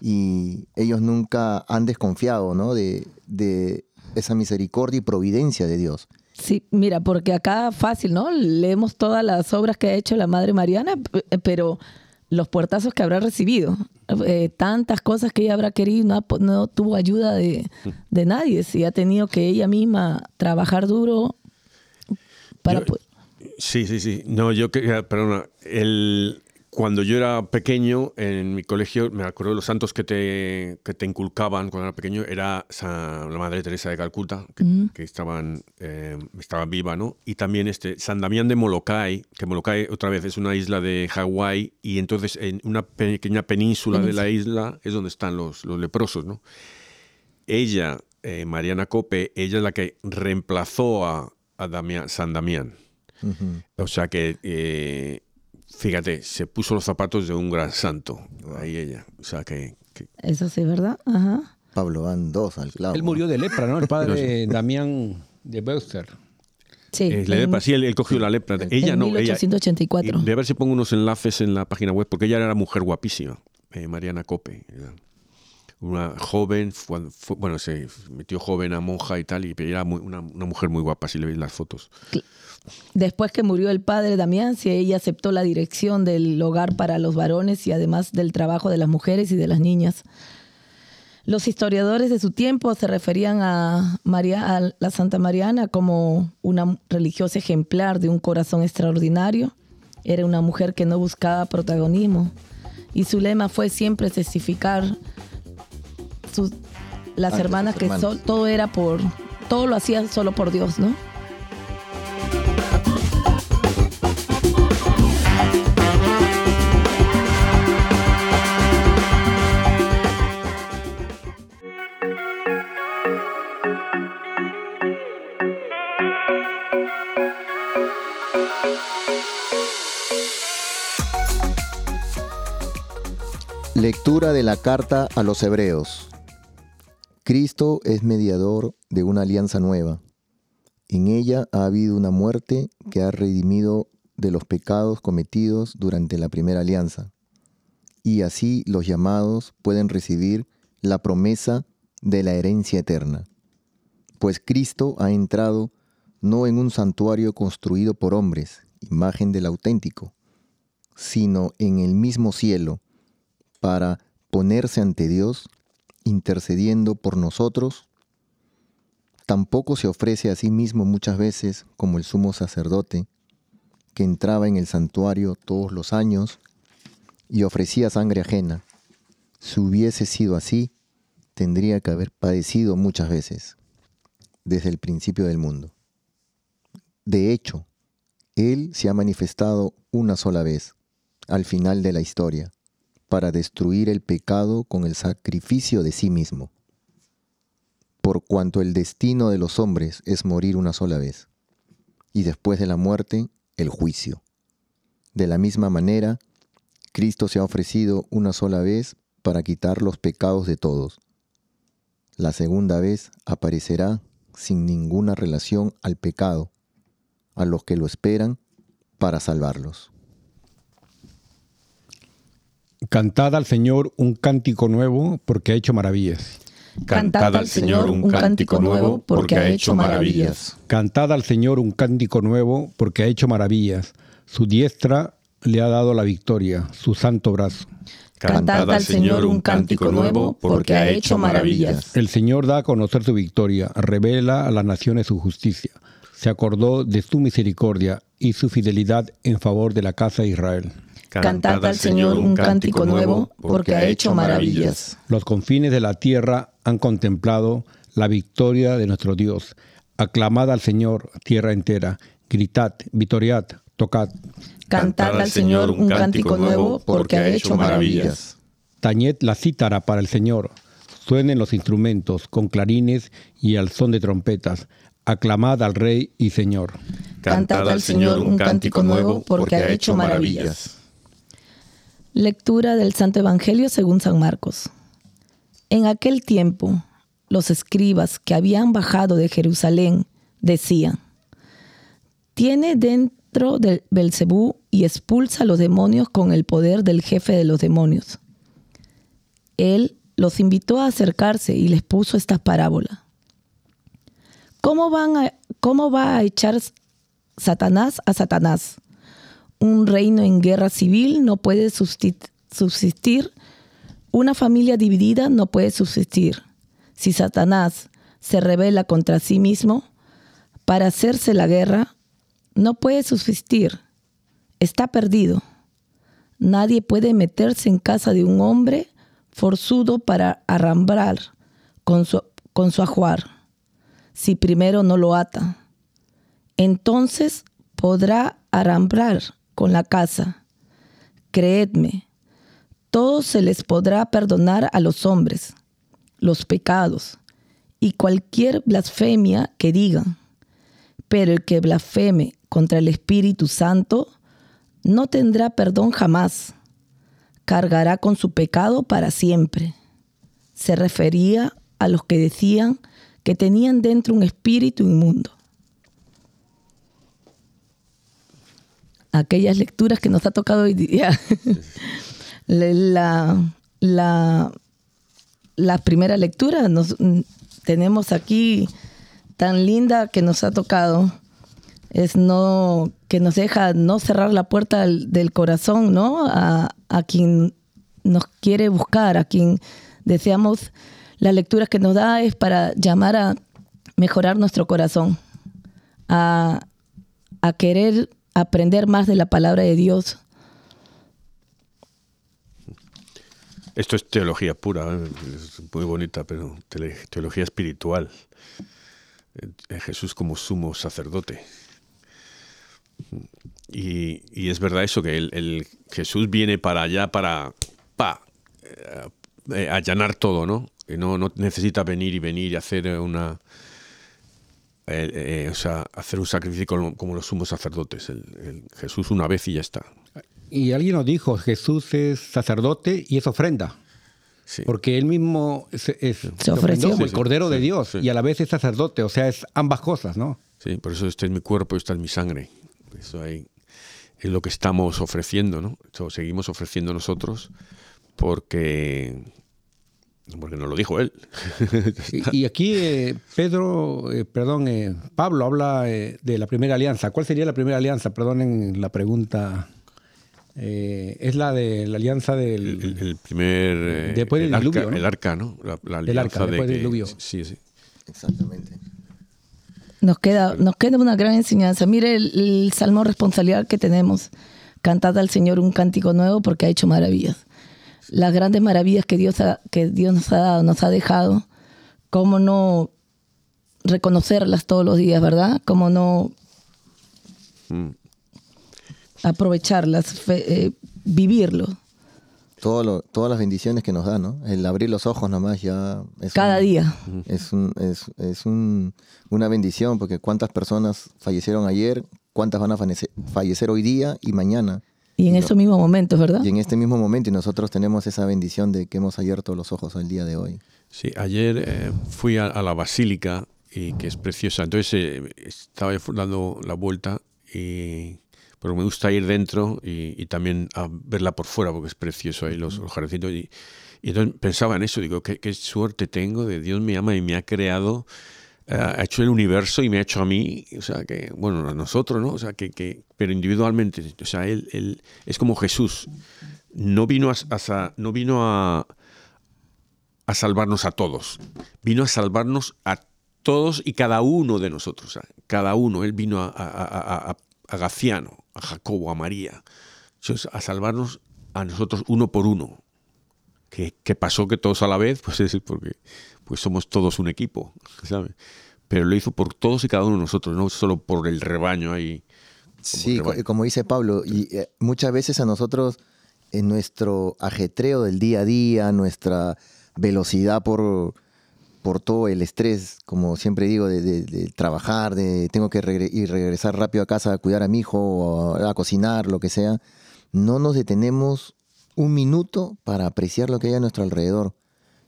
y ellos nunca han desconfiado, ¿no? De, de esa misericordia y providencia de Dios. Sí, mira, porque acá fácil, ¿no? Leemos todas las obras que ha hecho la Madre Mariana, p- pero los puertazos que habrá recibido, eh, tantas cosas que ella habrá querido, no, no tuvo ayuda de, de nadie, si ha tenido que ella misma trabajar duro para... Yo- Sí, sí, sí. No, yo quería, perdona, el, cuando yo era pequeño en mi colegio, me acuerdo de los santos que te, que te inculcaban cuando era pequeño, era Sa- la Madre Teresa de Calcuta, que, que estaban, eh, estaba viva, ¿no? Y también este, San Damián de Molokai, que Molokai otra vez es una isla de Hawái, y entonces en una pequeña península de la isla es donde están los, los leprosos, ¿no? ella, eh, Mariana Cope, ella es la que reemplazó a, a Damián- San Damián. O sea que, eh, fíjate, se puso los zapatos de un gran santo. Ahí ella. O sea que. que- Eso sí, ¿verdad? Ajá. Pablo van dos al clavo. Él murió de lepra, ¿no? El padre Damián de Beuster. Sí. eh, en- lepra, sí, él, él cogió la lepra. Ella en no. ella- 1884. y de ver si pongo unos enlaces en la página web, porque ella era mujer guapísima, eh, Mariana Cope. era Una joven, fue- fue- bueno, se metió joven a monja y tal, y era muy- una, una mujer muy guapa, si le veis las fotos. Después que murió el padre Damián, sí, ella aceptó la dirección del hogar para los varones y además del trabajo de las mujeres y de las niñas. Los historiadores de su tiempo se referían a, María, a la Santa Mariana como una religiosa ejemplar de un corazón extraordinario. Era una mujer que no buscaba protagonismo y su lema fue siempre testificar sus, las hermanas que todo era por, todo lo hacían solo por Dios, ¿no? Lectura de la carta a los Hebreos. Cristo es mediador de una alianza nueva. En ella ha habido una muerte que ha redimido de los pecados cometidos durante la primera alianza. Y así los llamados pueden recibir la promesa de la herencia eterna. Pues Cristo ha entrado no en un santuario construido por hombres, imagen del auténtico, sino en el mismo cielo, para ponerse ante Dios, intercediendo por nosotros, tampoco se ofrece a sí mismo muchas veces como el sumo sacerdote, que entraba en el santuario todos los años y ofrecía sangre ajena. Si hubiese sido así, tendría que haber padecido muchas veces, desde el principio del mundo. De hecho, Él se ha manifestado una sola vez, al final de la historia, para destruir el pecado con el sacrificio de sí mismo. Por cuanto el destino de los hombres es morir una sola vez, y después de la muerte, el juicio. De la misma manera, Cristo se ha ofrecido una sola vez para quitar los pecados de todos. La segunda vez aparecerá sin ninguna relación al pecado, a los que lo esperan para salvarlos. Cantad al Señor un cántico nuevo porque ha hecho maravillas. Cantad al Señor un cántico nuevo porque ha hecho maravillas. Cantad al Señor un cántico nuevo porque ha hecho maravillas. Su diestra le ha dado la victoria, su santo brazo. Cantad al Señor un cántico nuevo porque ha hecho maravillas. El Señor da a conocer su victoria, revela a las naciones su justicia. Se acordó de su misericordia y su fidelidad en favor de la casa de Israel. Cantad al Señor un cántico nuevo porque ha hecho maravillas. Los confines de la tierra han contemplado la victoria de nuestro Dios. Aclamad al Señor, tierra entera. Gritad, vitoriad, tocad. Cantad al Señor un cántico nuevo porque ha hecho maravillas. Tañed la cítara para el Señor. Suenen los instrumentos con clarines y al son de trompetas. Aclamad al Rey y Señor. Cantad al Señor un cántico nuevo porque ha hecho maravillas. Lectura del Santo Evangelio según San Marcos. En aquel tiempo, los escribas que habían bajado de Jerusalén decían: Tiene dentro del Belcebú y expulsa a los demonios con el poder del jefe de los demonios. Él los invitó a acercarse y les puso esta parábola. ¿Cómo, van a- ¿Cómo va a echar Satanás a Satanás? Un reino en guerra civil no puede subsistir. Una familia dividida no puede subsistir. Si Satanás se revela contra sí mismo para hacerse la guerra, no puede subsistir. Está perdido. Nadie puede meterse en casa de un hombre forzudo para arrambrar con su, con su ajuar, si primero no lo ata. Entonces podrá arrambrar con la casa. Creedme, todo se les podrá perdonar a los hombres, los pecados y cualquier blasfemia que digan. Pero el que blasfeme contra el Espíritu Santo no tendrá perdón jamás. Cargará con su pecado para siempre. Se refería a los que decían que tenían dentro un espíritu inmundo. Aquellas lecturas que nos ha tocado hoy día. la, la, la primera lectura nos, tenemos aquí tan linda que nos ha tocado. Es no que nos deja no cerrar la puerta del, del corazón no a, a quien nos quiere buscar a quien deseamos las lecturas que nos da es para llamar a mejorar nuestro corazón, a, a querer aprender más de la palabra de Dios. Esto es teología pura, ¿eh? es muy bonita, pero teología espiritual. Eh, Jesús como sumo sacerdote. Y, y es verdad eso, que el, Jesús viene para allá para pa, eh, allanar todo, ¿no? No, no necesita venir y venir y hacer una... eh, eh, o sea, hacer un sacrificio como, como los sumos sacerdotes. El- el Jesús una vez y ya está. Y alguien nos dijo, Jesús es sacerdote y es ofrenda. Sí. Porque él mismo es, es- se ofreció. como Sí, el sí, Cordero de Dios sí. y a la vez es sacerdote, o sea, es ambas cosas, ¿no? Sí, por eso este es mi cuerpo y esta es mi sangre. Eso ahí es lo que estamos ofreciendo, ¿no? Eso seguimos ofreciendo nosotros porque porque nos lo dijo él. Y, y aquí eh, Pedro, eh, perdón, eh, Pablo habla eh, de la primera alianza. ¿Cuál sería la primera alianza? Perdonen la pregunta. Eh, es la de la alianza del... El, el- el primer eh, Después del el arca, diluvio, ¿no? el arca, ¿no? La, la Del alianza arca, de después del diluvio. Sí, sí. Exactamente. Nos queda, nos queda una gran enseñanza. Mire el, el salmo responsabilidad que tenemos. Cantad al Señor un cántico nuevo porque ha hecho maravillas. Las grandes maravillas que Dios, ha- que Dios nos ha dado, nos ha dejado. ¿Cómo no reconocerlas todos los días, verdad? ¿Cómo no Mm. aprovecharlas, fe- eh, vivirlo? Todo lo- todas las bendiciones que nos da, ¿no? El abrir los ojos nomás ya es Cada un- día. Es, un, es, es un- una bendición porque cuántas personas fallecieron ayer, cuántas van a fallecer, fallecer hoy día y mañana. Y en No. esos mismos momentos, ¿verdad? Y en este mismo momento y nosotros tenemos esa bendición de que hemos abierto los ojos al día de hoy. Sí, ayer eh, fui a, a la basílica y que es preciosa. Entonces eh, estaba dando la vuelta y pero me gusta ir dentro y, y también a verla por fuera porque es precioso ahí los, los jardincitos y, y entonces pensaba en eso, digo, qué, qué suerte tengo de Dios me ama y me ha creado, ha hecho el universo y me ha hecho a mí, o sea que, bueno, a nosotros, ¿no? O sea que, que pero individualmente, o sea, él, él es como Jesús, no vino a, no vino a salvarnos a todos. Vino a salvarnos a todos y cada uno de nosotros. o sea, cada uno. Él vino a, a, a- Gaciano, a Jacobo, a María. Entonces, a salvarnos a nosotros uno por uno. ¿Qué, qué pasó que todos a la vez? Pues es porque pues somos todos un equipo, ¿sabes? Pero lo hizo por todos y cada uno de nosotros, no solo por el rebaño ahí. Sí, rebaño. como dice Pablo, y eh, muchas veces a nosotros, en nuestro ajetreo del día a día, nuestra velocidad por, por todo el estrés, como siempre digo, de, de- de trabajar, de tengo que regre- regresar rápido a casa a cuidar a mi hijo, o a, a cocinar, lo que sea, no nos detenemos un minuto para apreciar lo que hay a nuestro alrededor.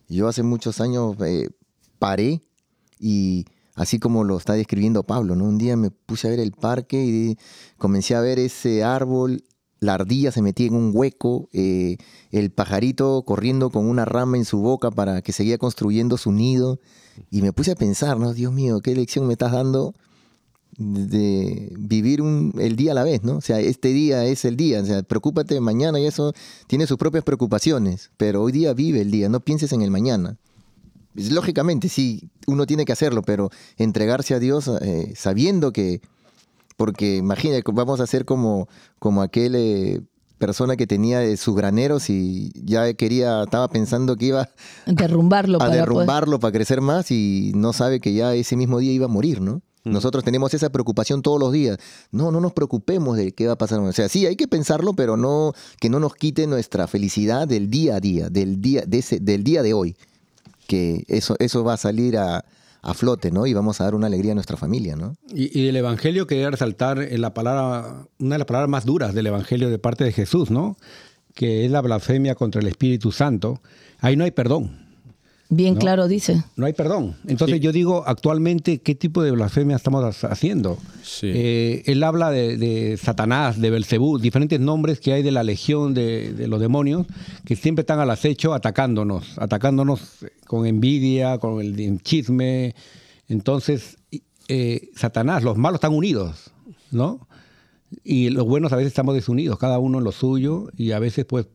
Yo hace muchos años eh, paré y así como lo está describiendo Pablo, ¿no? Un día me puse a ver el parque y comencé a ver ese árbol, la ardilla se metía en un hueco, eh, el pajarito corriendo con una rama en su boca para que seguía construyendo su nido. Y me puse a pensar, ¿no? Dios mío, qué lección me estás dando de vivir un, el día a la vez, ¿no? O sea, este día es el día, o sea, preocúpate de mañana y eso tiene sus propias preocupaciones, pero hoy día vive el día, no pienses en el mañana. Lógicamente, sí, uno tiene que hacerlo, pero entregarse a Dios eh, sabiendo que, porque imagínate, vamos a ser como, como aquel eh, persona que tenía eh, sus graneros y ya quería, estaba pensando que iba Derrumbarlo a para poder- derrumbarlo para crecer más y no sabe que ya ese mismo día iba a morir, ¿no? Nosotros tenemos esa preocupación todos los días. No, no nos preocupemos de qué va a pasar. O sea, sí, hay que pensarlo, pero no que no nos quite nuestra felicidad del día a día, del día de ese, del día de hoy. Que eso, eso va a salir a, a flote, ¿no? Y vamos a dar una alegría a nuestra familia, ¿no? Y, y del Evangelio quería resaltar eh, la palabra, una de las palabras más duras del Evangelio de parte de Jesús, ¿no? Que es la blasfemia contra el Espíritu Santo. Ahí no hay perdón. Bien ¿no? claro dice. No hay perdón. Entonces yo digo, actualmente, ¿qué tipo de blasfemia estamos ha- haciendo? Sí. Eh, él habla de, de Satanás, de Belcebú, diferentes nombres que hay de la legión de, de los demonios que siempre están al acecho atacándonos, atacándonos con envidia, con el chisme. Entonces, eh, Satanás, los malos están unidos, ¿no? Y los buenos a veces estamos desunidos, cada uno en lo suyo, y a veces, pues,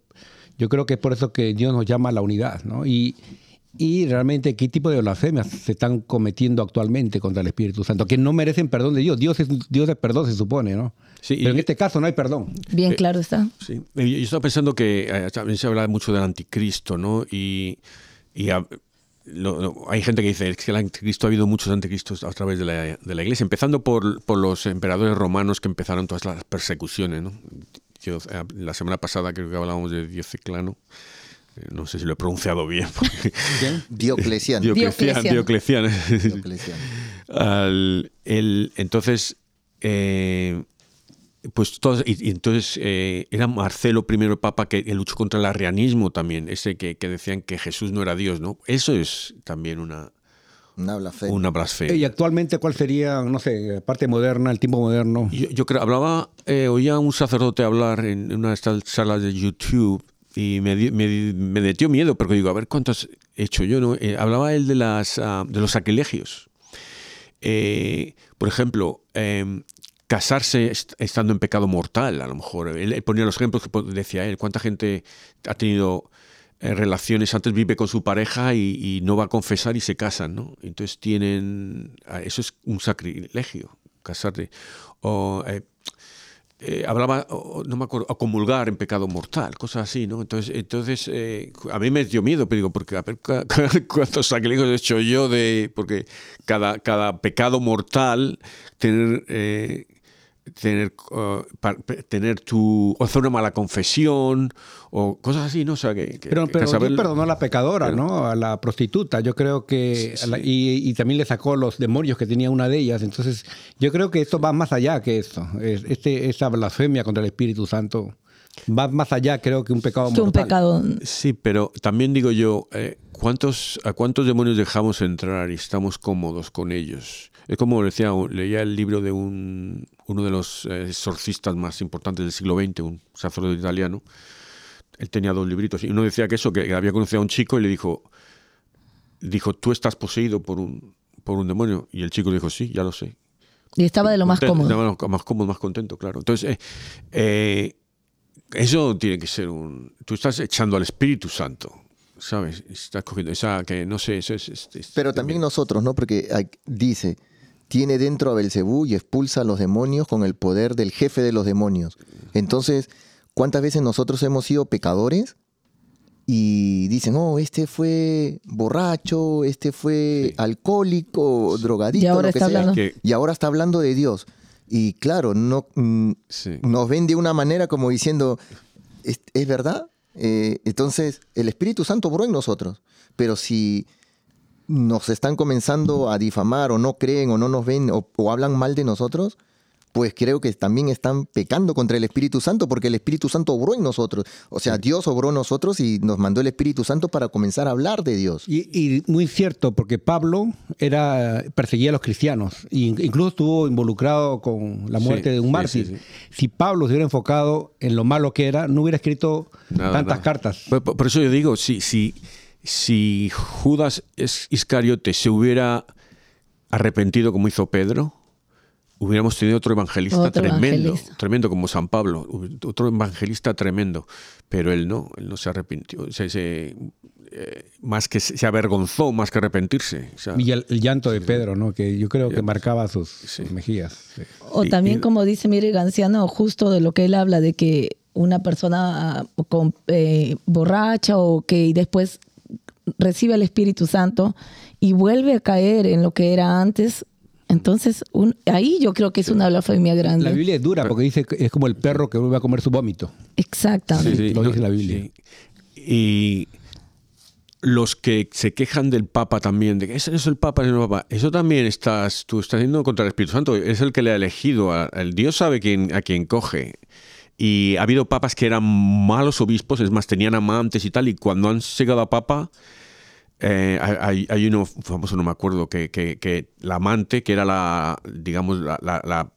yo creo que es por eso que Dios nos llama a la unidad, ¿no? Y, y realmente qué tipo de blasfemias se están cometiendo actualmente contra el Espíritu Santo, que no merecen perdón de Dios. Dios es Dios de perdón, se supone, ¿no? Sí, Pero y- en este caso no hay perdón. Bien claro está. Sí. Yo yo estaba pensando que eh, también se habla mucho del anticristo, ¿no? Y, y a- lo- lo- hay gente que dice "Es que el anticristo ha habido muchos anticristos a través de la, de la iglesia, empezando por, por los emperadores romanos que empezaron todas las persecuciones, ¿no? Yo, eh, la semana pasada creo que hablábamos de Diociclano. eh, No sé si lo he pronunciado bien. porque- Diocleciano. Diocleciano. Entonces, eh, pues todos, y, y entonces eh, era Marcelo I el Papa que, que luchó contra el arrianismo también, ese que, que decían que Jesús no era Dios, ¿no? Eso es también una, Una blasfemia. una Y actualmente, ¿cuál sería, no sé, parte moderna, el tiempo moderno? Yo, yo creo, hablaba, eh, oía a un sacerdote hablar en una de estas salas de YouTube y me, me, me metió miedo, porque digo, a ver cuántos he hecho yo, ¿no? Eh, hablaba él de, las, ah, de los sacrilegios. Eh, por ejemplo, eh, casarse est- estando en pecado mortal, a lo mejor. Él, él ponía los ejemplos que decía él. ¿Cuánta gente ha tenido eh, relaciones, antes vive con su pareja y, y no va a confesar y se casan, ¿no? Entonces tienen... ah, Eso es un sacrilegio, casarte. O... eh, hablaba, no me acuerdo, o comulgar en pecado mortal, cosas así, ¿no? Entonces, entonces eh, a mí me dio miedo, pero digo, porque a ver cu- cu- cuántos sacrilegios he hecho yo de. Porque cada, cada pecado mortal, tener. eh, tener, uh, tener tu. o hacer una mala confesión, o cosas así, ¿no? O sea, que. que- Pero, que pero saber- Dios perdonó a la pecadora, pero- ¿no? A la prostituta. Yo creo que. Sí, a la- sí. y, y también le sacó los demonios que tenía una de ellas. Entonces, yo creo que esto va más allá que esto. Es- Este, esta blasfemia contra el Espíritu Santo va más allá, creo, que un pecado Que un mortal. pecado. Sí, pero también digo yo, eh, ¿cuántos, ¿a cuántos demonios dejamos entrar y estamos cómodos con ellos? Es como decía, leía el libro de un, uno de los eh, exorcistas más importantes del siglo XX, un sacerdote italiano. Él tenía dos libritos y uno decía que eso, que había conocido a un chico y le dijo, dijo, tú estás poseído por un, por un demonio. Y el chico le dijo, sí, ya lo sé. Y estaba de lo más Contento, cómodo. estaba más cómodo, más contento, claro. Entonces, eh, eh, eso tiene que ser un... Tú estás echando al Espíritu Santo, ¿sabes? Estás cogiendo esa que no sé, eso es... es- es- Pero también nosotros, ¿no? Porque hay- dice, tiene dentro a Belcebú y expulsa a los demonios con el poder del jefe de los demonios. Entonces, ¿cuántas veces nosotros hemos sido pecadores? Y dicen, oh, este fue borracho, este fue Sí. alcohólico, drogadicto, Y ahora lo que está sea. hablando. Y ahora está hablando de Dios. Y claro, no, mm, Sí. nos ven de una manera como diciendo, ¿es, es verdad? Eh, entonces, el Espíritu Santo obró en nosotros. Pero si nos están comenzando a difamar o no creen o no nos ven o, o hablan mal de nosotros, pues creo que también están pecando contra el Espíritu Santo porque el Espíritu Santo obró en nosotros. O sea, Dios obró en nosotros y nos mandó el Espíritu Santo para comenzar a hablar de Dios. Y, y muy cierto, porque Pablo era perseguía a los cristianos, e incluso estuvo involucrado con la Sí, muerte de un sí, mártir. sí, sí. Si Pablo se hubiera enfocado en lo malo que era, no hubiera escrito Nada, tantas nada. cartas. Por, por- por eso yo digo, si, si, si Judas es- Iscariote se hubiera arrepentido como hizo Pedro, hubiéramos tenido otro evangelista Otro tremendo, evangelista. tremendo como San Pablo, otro evangelista tremendo, pero él no, él no se arrepintió, se, se, eh, más que se avergonzó más que arrepentirse. o sea, Y el, el llanto de Pedro, ¿no? Que yo creo que marcaba sus, sus mejillas. Sí. O Y- también, y- como dice Miguel Ganciano, justo de lo que él habla, de que una persona ah, con, eh, borracha o que después recibe el Espíritu Santo y vuelve a caer en lo que era antes, entonces un- ahí yo creo que es una blasfemia grande. La Biblia es dura porque dice que es como el perro que vuelve a comer su vómito. Exactamente. Sí, sí, lo dice la Biblia. sí. Y los que se quejan del Papa también, de que ese no es el Papa, ese no es el Papa, eso también estás, tú estás yendo contra el Espíritu Santo, es el que le ha elegido, a- el Dios sabe quién, a quién coge. Y ha habido papas que eran malos obispos, es más, tenían amantes y tal, y cuando han llegado a papa, eh, hay, hay uno famoso, no me acuerdo, que, que- que la amante, que era la, digamos, la, la- la-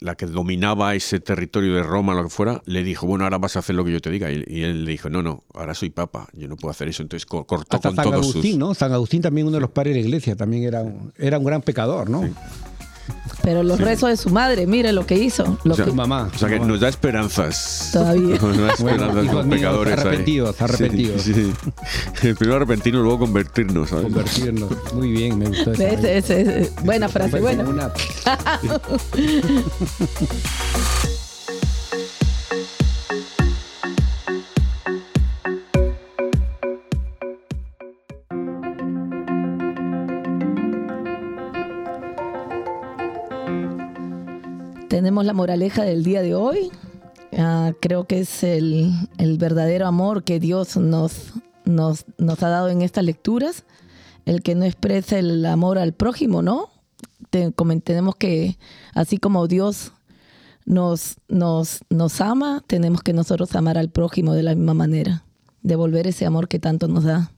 la que dominaba ese territorio de Roma, lo que fuera, le dijo, bueno, ahora vas a hacer lo que yo te diga. Y, y él le dijo, no, no, ahora soy papa, yo no puedo hacer eso. Entonces co- cortó Hasta con San todos Agustín, sus... ¿no? San Agustín también uno de los padres de la iglesia, también era un, era un gran pecador, ¿no? Pero los rezos de su madre, mire lo que hizo. Lo O sea, que- mamá. O sea que mamá. nos da esperanzas. Todavía. Nos da esperanzas Bueno, los pecadores. ahí. arrepentidos, arrepentidos. Sí, sí. Primero arrepentirnos, luego convertirnos. ¿sabes? Convertirnos. Muy bien, me gustó esa. Buena frase, buena. Una- la moraleja del día de hoy. Ah, creo que es el, el verdadero amor que Dios nos, nos, nos ha dado en estas lecturas. El que no expresa el amor al prójimo, ¿no? Te- tenemos que, así como Dios nos, nos, nos ama, tenemos que nosotros amar al prójimo de la misma manera. Devolver ese amor que tanto nos da.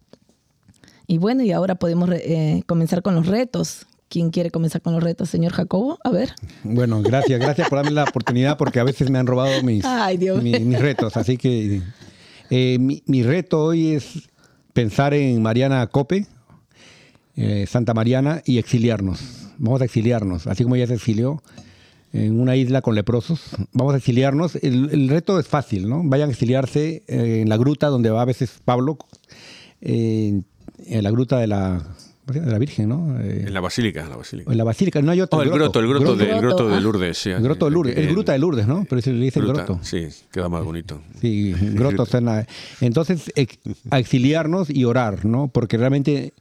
Y bueno, y ahora podemos eh, comenzar con los retos. ¿Quién quiere comenzar con los retos? Señor Jacobo, a ver. Bueno, gracias, gracias por darme la oportunidad porque a veces me han robado mis, Ay, mis retos. Así que eh, mi, mi reto hoy es pensar en Mariana Cope, eh, Santa Mariana, y exiliarnos. Vamos a exiliarnos, así como ella se exilió en una isla con leprosos. Vamos a exiliarnos. El, el reto es fácil, ¿no? Vayan a exiliarse eh, en la gruta donde va a veces Pablo, en la gruta de la, de la Virgen, ¿no? Eh, En la basílica, la basílica. en la basílica, no hay otro. Oh, el groto, el groto, de, el Groto, groto de. Lourdes. Sí, El groto de Lourdes. Es El- gruta de Lourdes, ¿no? Pero se le dice gruta, groto. Sí, queda más bonito. Sí, groto. Entonces, exiliarnos y orar, ¿no? Porque realmente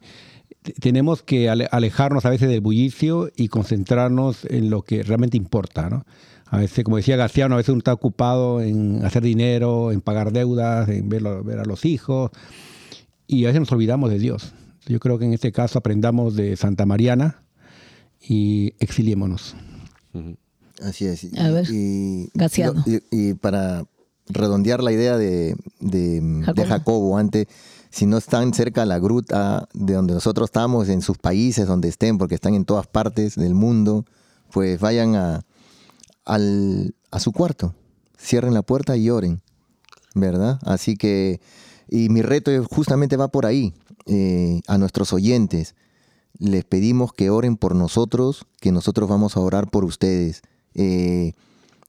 tenemos que ale- alejarnos a veces del bullicio y concentrarnos en lo que realmente importa, ¿no? A veces, como decía Garciano, a veces uno está ocupado en hacer dinero, en pagar deudas, en verlo- ver a los hijos, y a veces nos olvidamos de Dios. Yo creo que en este caso aprendamos de Santa Mariana y exiliémonos. Así es. Y- A ver, y, Gaciano. y- y para redondear la idea de, de, de Jacobo. Jacobo antes, si no están cerca a la gruta de donde nosotros estamos, en sus países, donde estén, porque están en todas partes del mundo, pues vayan a, al- a su cuarto, cierren la puerta y oren, ¿verdad? Así que, y mi reto justamente va por ahí, eh, a nuestros oyentes. Les pedimos que oren por nosotros, que nosotros vamos a orar por ustedes. Eh,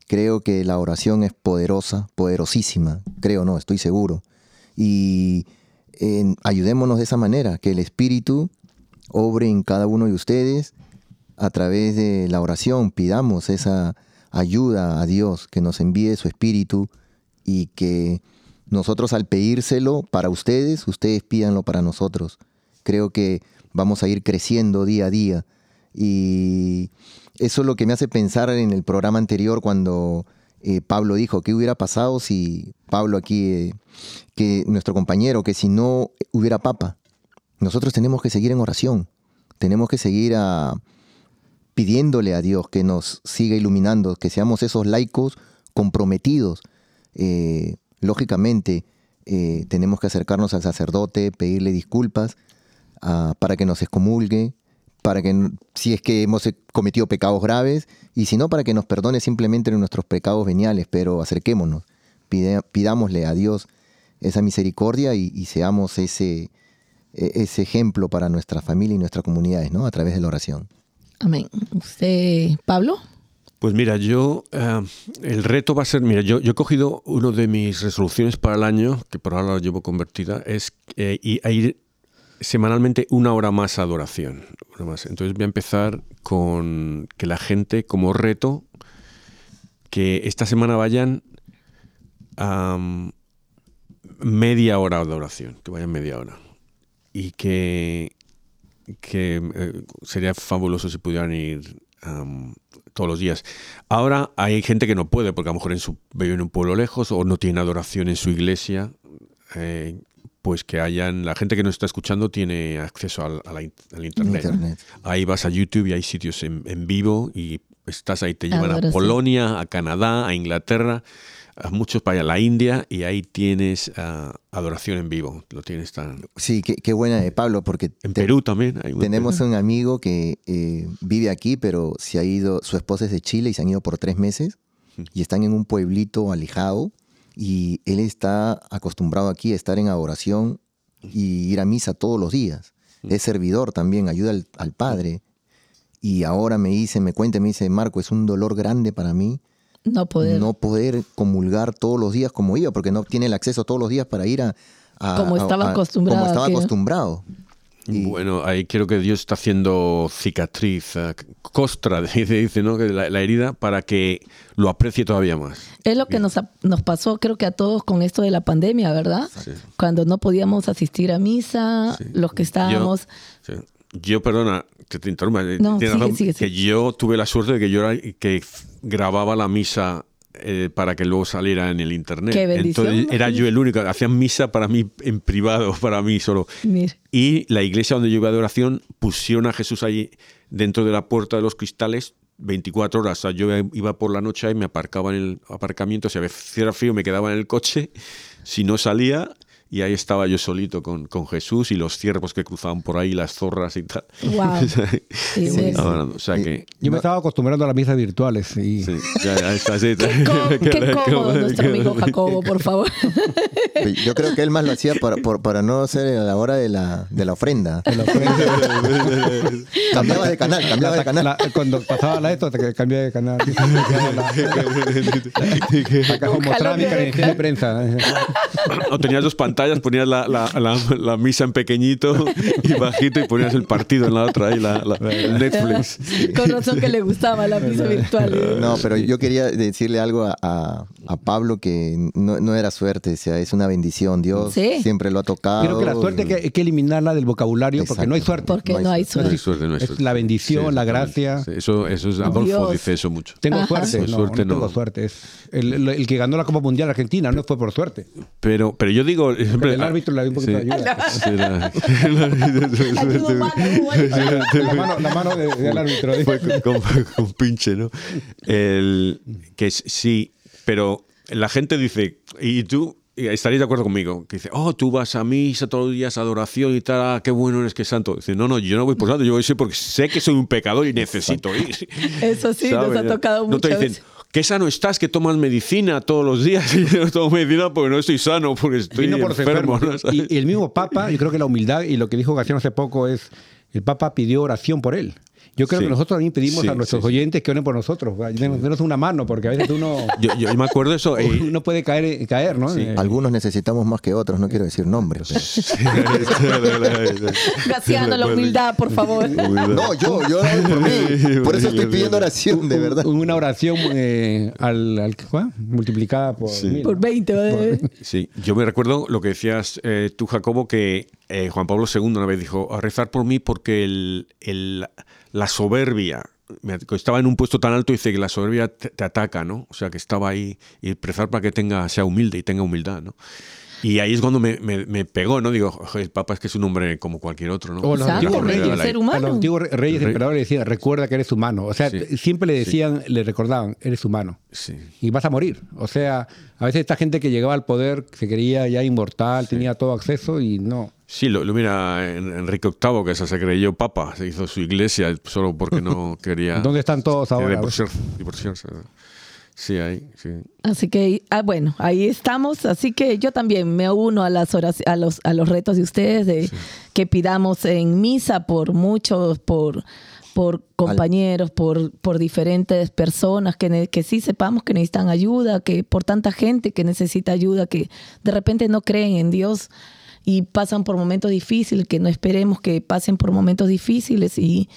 creo que la oración es poderosa, poderosísima, creo no, estoy seguro. Y ayudémonos de esa manera, que el Espíritu obre en cada uno de ustedes a través de la oración, pidamos esa ayuda a Dios, que nos envíe su Espíritu y que nosotros al pedírselo para ustedes, ustedes pídanlo para nosotros. Creo que vamos a ir creciendo día a día y eso es lo que me hace pensar en el programa anterior cuando eh, Pablo dijo, ¿qué hubiera pasado si Pablo aquí, eh, que nuestro compañero, que si no hubiera papa? Nosotros tenemos que seguir en oración, tenemos que seguir a, pidiéndole a Dios que nos siga iluminando, que seamos esos laicos comprometidos. Eh, lógicamente, eh, tenemos que acercarnos al sacerdote, pedirle disculpas ah, para que nos excomulgue, para que si es que hemos eh, cometido pecados graves, y si no, para que nos perdone simplemente nuestros pecados veniales, pero acerquémonos, pidámosle a Dios esa misericordia y, y seamos ese, e- ese ejemplo para nuestra familia y nuestras comunidades, ¿no? A través de la oración. Amén. ¿Usted, Pablo? Pues mira, yo, eh, el reto va a ser, mira, yo, yo he cogido una de mis resoluciones para el año, que por ahora la llevo convertida, es eh, ir semanalmente una hora más a adoración. Entonces voy a empezar con que la gente, como reto, que esta semana vayan a media hora a adoración, que vayan media hora. Y que, que eh, sería fabuloso si pudieran ir todos los días. Ahora hay gente que no puede, porque a lo mejor en su, vive en un pueblo lejos o no tiene adoración en su iglesia. eh, pues que hayan, la gente que nos está escuchando tiene acceso al, a la in- al internet. Internet. Ahí vas a YouTube y hay sitios en, en vivo y estás ahí, te llevan a. Polonia, a Canadá, a Inglaterra, a muchos países, la India y ahí tienes ah, adoración en vivo. Lo tienes tan... Sí, qué, qué buena de Pablo, porque En te- Perú también hay tenemos un amigo que eh, vive aquí, pero se ha ido, su esposa es de Chile y se han ido por tres meses y están en un pueblito alejado y él está acostumbrado aquí a estar en adoración y ir a misa todos los días. Es servidor también, ayuda al, al padre y ahora me dice, me cuenta, me dice, Marco, es un dolor grande para mí No poder. no poder comulgar todos los días como iba, porque no tiene el acceso todos los días para ir a... a- Como estaba a- acostumbrado Como estaba que- acostumbrado. Y- Bueno, ahí creo que Dios está haciendo cicatriz, eh, costra, dice, dice, ¿no? Que La, la herida para que lo aprecie todavía más. Es lo que nos, nos pasó, creo que a todos con esto de la pandemia, ¿verdad? Cuando no podíamos asistir a misa, los que estábamos. Yo, sí. Yo, perdona, que te interrumpa. eh, No, tienes sigue, razón, sigue, que yo tuve la suerte de que yo era, que grababa la misa eh, para que luego saliera en el internet. Qué Entonces era yo el único. Hacían misa para mí en privado, para mí solo. Y la iglesia donde yo iba de oración pusieron a Jesús allí dentro de la puerta de los cristales 24 horas. O sea, yo iba por la noche y me aparcaba en el aparcamiento. Si hacía frío me quedaba en el coche. Si no salía, y ahí estaba yo solito con, con Jesús y los ciervos que cruzaban por ahí, las zorras y tal. Wow. Sí, sí. O sea que... Yo me estaba acostumbrando a las misas virtuales y Sí, ya, ya está, sí, Qué, có- qué cómodo nuestro amigo Jacobo, por favor. Yo creo que él más lo hacía para, por- para no ser a la hora de la, de la ofrenda. la ofrenda- Cambiaba de canal, cambiaba de canal. la- cuando pasaba la esto, te cambié de canal. Acá mostraba mi de prensa. O tenías dos pantallas, ponías la, la, la, la misa en pequeñito y bajito y ponías el partido en la otra, ahí, la, la- Netflix. Con razón que le gustaba la misa virtual. No, pero yo quería decirle algo a, a- a Pablo que no, no era suerte, o sea, es una bendición. Dios Sí. siempre lo ha tocado. Creo que la suerte hay que, hay que eliminarla del vocabulario porque no hay suerte. Porque no hay No suerte. hay suerte, no hay Es suerte. la bendición, la exactamente. gracia. Sí, eso, eso es, Adolfo Dios. dice eso mucho. Tengo Ajá. suerte. No, suerte no tengo no. suerte. Es el, el- el que ganó la Copa Mundial Argentina no fue por suerte. Pero, pero yo digo... siempre- el árbitro le dio un poquito de ayuda. Sí, la- mano, la mano de- del árbitro. Fue con, con- con pinche, ¿no? El, que sí, pero la gente dice, y tú estaréis de acuerdo conmigo, que dice, oh, tú vas a misa todos los días, adoración y tal, ah, qué bueno eres que es santo. Dice, no, no, yo no voy por santo, yo voy porque sé que soy un pecador y necesito ir. Eso sí, nos ha tocado No te dicen, veces. Qué sano estás, que tomas medicina todos los días. Y yo no tomo medicina porque no estoy sano, porque estoy Vino por enfermo. enfermo. ¿no? Y, y el mismo Papa, yo creo que la humildad y lo que dijo García hace poco es, el Papa pidió oración por él. Yo creo Sí. que nosotros también pedimos Sí, a nuestros sí, oyentes que oren por nosotros. Denos, denos una mano, porque a veces uno, yo, yo me acuerdo eso. eh, uno puede caer, caer ¿no? Eh, Algunos necesitamos más que otros, no quiero decir nombres. Graciano, la humildad, por favor. No, yo, yo por mí. Por eso estoy pidiendo oración, de verdad. Una oración eh, al, al- multiplicada por mil. Por 20, ¿verdad? Sí, yo me recuerdo lo que decías eh, tú, Jacobo, que eh, Juan Pablo II una vez dijo, a rezar por mí porque el, el- la soberbia, estaba en un puesto tan alto, dice que la soberbia te, te ataca, ¿no? O sea, que estaba ahí, y rezar para que tenga, sea humilde y tenga humildad, ¿no? Y ahí es cuando me, me- me pegó, ¿no? Digo, "Joder, el Papa es que es un hombre como cualquier otro, ¿no? O los antiguos rey, reyes, ser humano. los antiguos re- reyes Rey- emperadores le decían, recuerda que eres humano. O sea, Sí. siempre le decían, le recordaban, eres humano. Sí. Y vas a morir. O sea, a veces esta gente que llegaba al poder se creía ya inmortal, tenía todo acceso y no. Sí, lo, lo mira en- Enrique VIII, que se creyó papa, se hizo su iglesia solo porque no quería ¿Dónde están todos ahora? divorciarse. divorciarse. Sí, ahí, sí. Así que, ah, bueno, ahí estamos. Así que yo también me uno a, las oraci- a, los, a los retos de ustedes de que pidamos en misa por muchos, por, por compañeros, por, por diferentes personas, que, que sí sepamos que necesitan ayuda, que por tanta gente que necesita ayuda, que de repente no creen en Dios y pasan por momentos difíciles, que no esperemos que pasen por momentos difíciles y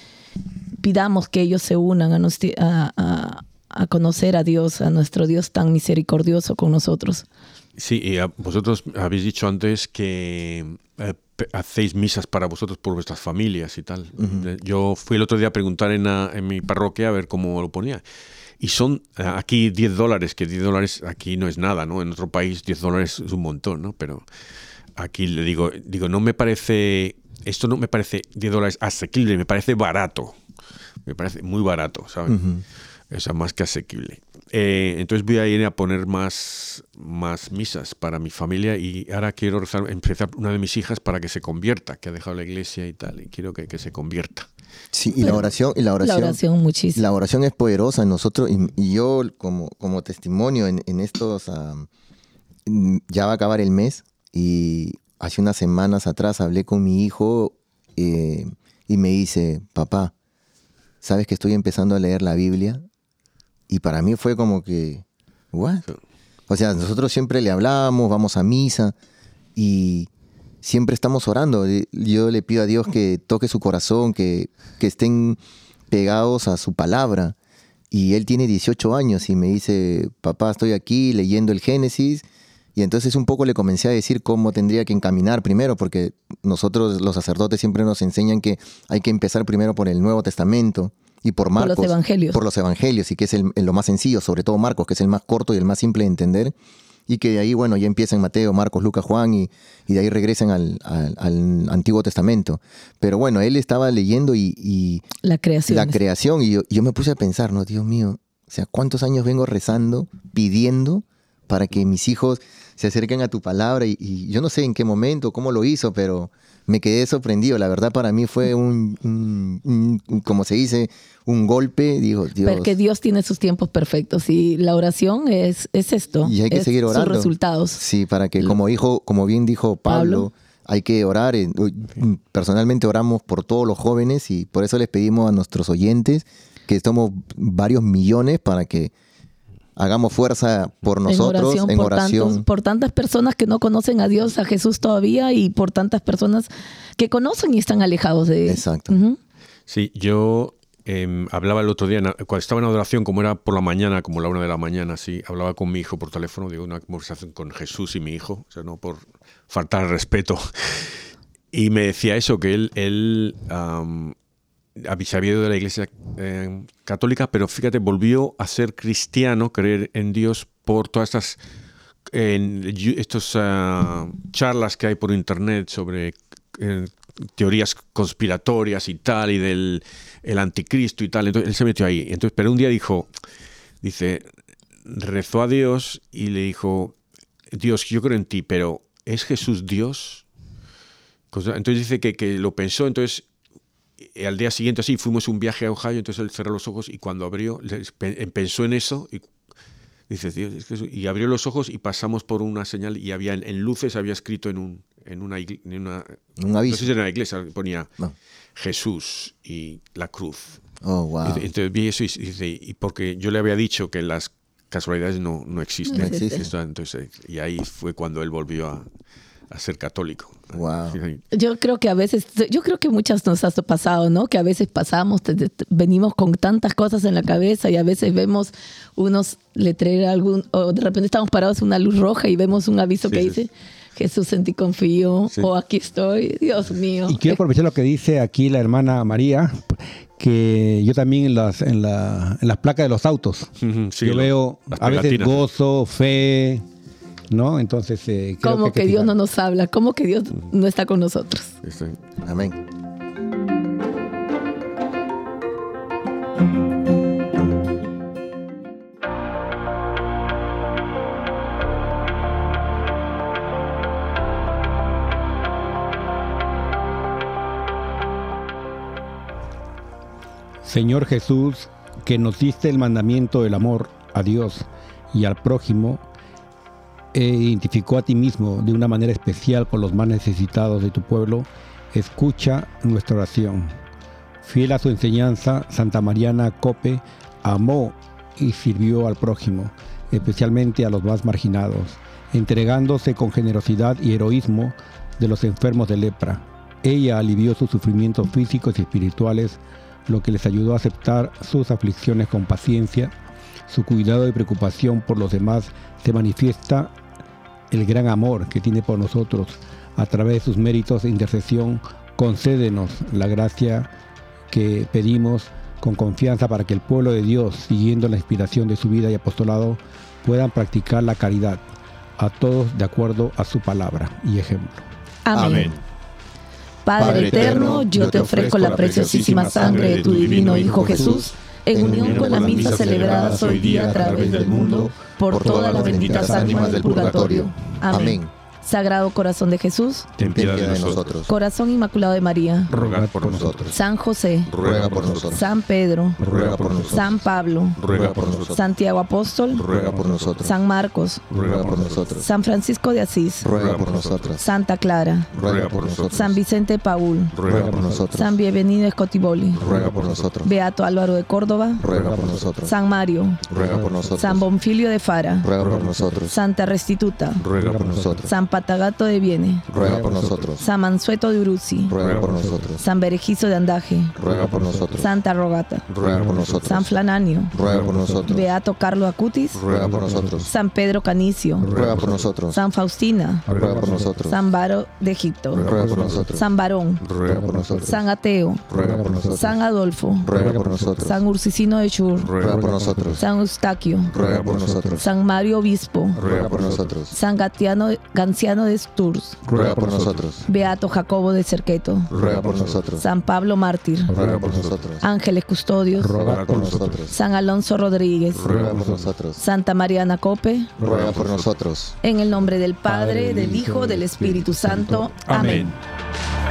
pidamos que ellos se unan a, a- a conocer a Dios, a nuestro Dios tan misericordioso con nosotros. Sí, y a- vosotros habéis dicho antes que eh, hacéis misas para vosotros por vuestras familias y tal. Eh, Yo fui el otro día a preguntar en, la- en mi parroquia a ver cómo lo ponía. Y son eh, aquí 10 dólares, que 10 dólares aquí no es nada, ¿no? En otro país 10 dólares es un montón, ¿no? Pero aquí le digo, digo, no me parece, esto no me parece 10 dólares asequible, me parece barato. Me parece muy barato, ¿sabes? O sea, más que asequible. Eh, entonces voy a ir a poner más, más misas para mi familia y ahora quiero rezar, empezar una de mis hijas para que se convierta, que ha dejado la iglesia y tal, y quiero que, que se convierta. Sí, y la oración, y la oración, La oración muchísimo. la oración es poderosa en nosotros y, y yo como, como testimonio en, en estos, mm, ya va a acabar el mes y hace unas semanas atrás hablé con mi hijo eh, y me dice, papá, sabes que estoy empezando a leer la Biblia. Y para mí fue como que, ¿what? O sea, nosotros siempre le hablábamos, vamos a misa y siempre estamos orando. Yo le pido a Dios que toque su corazón, que, que estén pegados a su palabra. Y él tiene 18 años y me dice, papá, estoy aquí leyendo el Génesis. Y entonces un poco le comencé a decir cómo tendría que encaminar primero, porque nosotros los sacerdotes siempre nos enseñan que hay que empezar primero por el Nuevo Testamento y por Por Marcos. los evangelios. Por los evangelios, y que es el, el lo más sencillo, sobre todo Marcos, que es el más corto y el más simple de entender. Y que de ahí, bueno, ya empieza en Mateo, Marcos, Lucas, Juan, y, y de ahí regresan al, al- al Antiguo Testamento. Pero bueno, él estaba leyendo y, y La creación. la creación, y yo, yo me puse a pensar, no, Dios mío, o sea, ¿cuántos años vengo rezando, pidiendo para que mis hijos se acerquen a tu palabra? Y, y yo no sé en qué momento, cómo lo hizo, pero me quedé sorprendido. La verdad para mí fue un, un- como se dice, un golpe. Digo, Dios. Porque Dios tiene sus tiempos perfectos y la oración es, es esto. Y hay que es seguir orando. Sus resultados. Sí, para que, como dijo, como bien dijo Pablo, Pablo. hay que orar. eh, Personalmente oramos por todos los jóvenes y por eso les pedimos a nuestros oyentes que estamos varios millones para que hagamos fuerza por nosotros en por, oración. tantos- por tantas personas que no conocen a Dios, a Jesús todavía y por tantas personas que conocen y están alejados de Exacto. Ujú. Sí, yo em, hablaba el otro día, cuando estaba en adoración, como era por la mañana, como la una de la mañana, sí, hablaba con mi hijo por teléfono, digo, una conversación con Jesús y mi hijo, o sea, no por faltar al respeto. Y me decía eso, que él, él había de la iglesia eh, católica, pero fíjate, volvió a ser cristiano, creer en Dios por todas estas ah, charlas que hay por internet sobre eh, teorías conspiratorias y tal, y del el anticristo y tal. Entonces él se metió ahí. Entonces, pero un día dijo, dice, rezó a Dios y le dijo, Dios, yo creo en ti, pero ¿es Jesús Dios? Entonces dice que, que lo pensó, entonces al día siguiente así fuimos un viaje a Ohio, entonces él cerró los ojos y cuando abrió, pensó en eso y dice, Dios, es que eso- y abrió los ojos y pasamos por una señal y había en, en luces había escrito en un en una, en una Un no aviso. sé si era en la iglesia ponía No. Jesús y la cruz. Oh, wow. Y- Entonces vi eso y dice, y porque yo le había dicho que las casualidades no, no existen. No existen. Esto, Entonces, y ahí fue cuando él volvió a, a ser católico. Wow. Yo creo que a veces, yo creo que muchas nos ha pasado, ¿no? Que a veces pasamos, te- te- te- venimos con tantas cosas en la cabeza y a veces vemos unos letreros, algún, o de repente estamos parados en una luz roja y vemos un aviso Sí, que sí. dice Jesús en ti confío Sí. o aquí estoy, Dios mío. Y quiero aprovechar lo que dice aquí la hermana María, que yo también en las, en la- en las placas de los autos, sí, yo lo- veo a veces gozo, fe, ¿no? Entonces, eh, creo hay que, que Dios no nos habla, como que Dios no está con nosotros. Sí. Amén. Señor Jesús, que nos diste el mandamiento del amor a Dios y al prójimo, e identificó a ti mismo de una manera especial con los más necesitados de tu pueblo, escucha nuestra oración. Fiel a su enseñanza, Santa Mariana Cope amó y sirvió al prójimo, especialmente a los más marginados, entregándose con generosidad y heroísmo de los enfermos de lepra. Ella alivió sus sufrimientos físicos y espirituales, lo que les ayudó a aceptar sus aflicciones con paciencia. Su cuidado y preocupación por los demás se manifiesta el gran amor que tiene por nosotros. A través de sus méritos e intercesión, concédenos la gracia que pedimos con confianza para que el pueblo de Dios, siguiendo la inspiración de su vida y apostolado, puedan practicar la caridad, a todos de acuerdo a su palabra y ejemplo. Amén. Amén. Padre, Padre eterno, yo te ofrezco la preciosísima sangre de tu divino Hijo Jesús, en unión con la misa celebrada hoy día a través del mundo, por todas las benditas ánimas del purgatorio. Amén. Sagrado Corazón de Jesús, ten piedad de nosotros. Corazón Inmaculado de María, Rogad por nosotros. San José, Ruega por nosotros. San Pedro, Ruega por nosotros. San Pablo, Ruega por nosotros. Santiago Apóstol, Ruega por nosotros. San Marcos, Ruega por nosotros. San Francisco de Asís, Ruega por nosotros. Santa Clara, Ruega por nosotros. San Vicente Paul, Ruega por nosotros. San Bienvenido Escotiboli, Ruega por nosotros. Beato Álvaro de Córdoba, Ruega por nosotros. San Mario, Ruega por nosotros. San Bonfilio de Fara, Ruega por nosotros. Santa Restituta, Ruega por nosotros. San Patagato de Viene, Ruega por nosotros. San Mansueto de Uruzi, Ruega por nosotros. San Berejizo de Andaje, Ruega por nosotros. Santa Rogata, Ruega por nosotros. San Flananio, Ruega por nosotros. Beato Carlo Acutis, Ruega por nosotros. San Pedro Canicio, Ruega por nosotros. San Faustina, Ruega por nosotros. San Baro de Egipto, Ruega por nosotros. San Barón, Ruega por nosotros. San Ateo, Ruega por nosotros. San Adolfo, Ruega por nosotros. San Ursicino de Chur, Ruega por nosotros. San Eustaquio, Ruega por nosotros. San Mario Obispo, Ruega por nosotros. San Gatiano, Ganciano de Sturs, Ruega por nosotros. Beato Jacobo de Cerqueto, Ruega por nosotros. San Pablo Mártir, Ruega por nosotros. Ángeles Custodios, Ruega por nosotros. San Alonso Rodríguez, Ruega por nosotros. Santa Mariana Cope, Ruega por nosotros. en el nombre del Padre, del Hijo, del Espíritu Santo. Amén. Amén.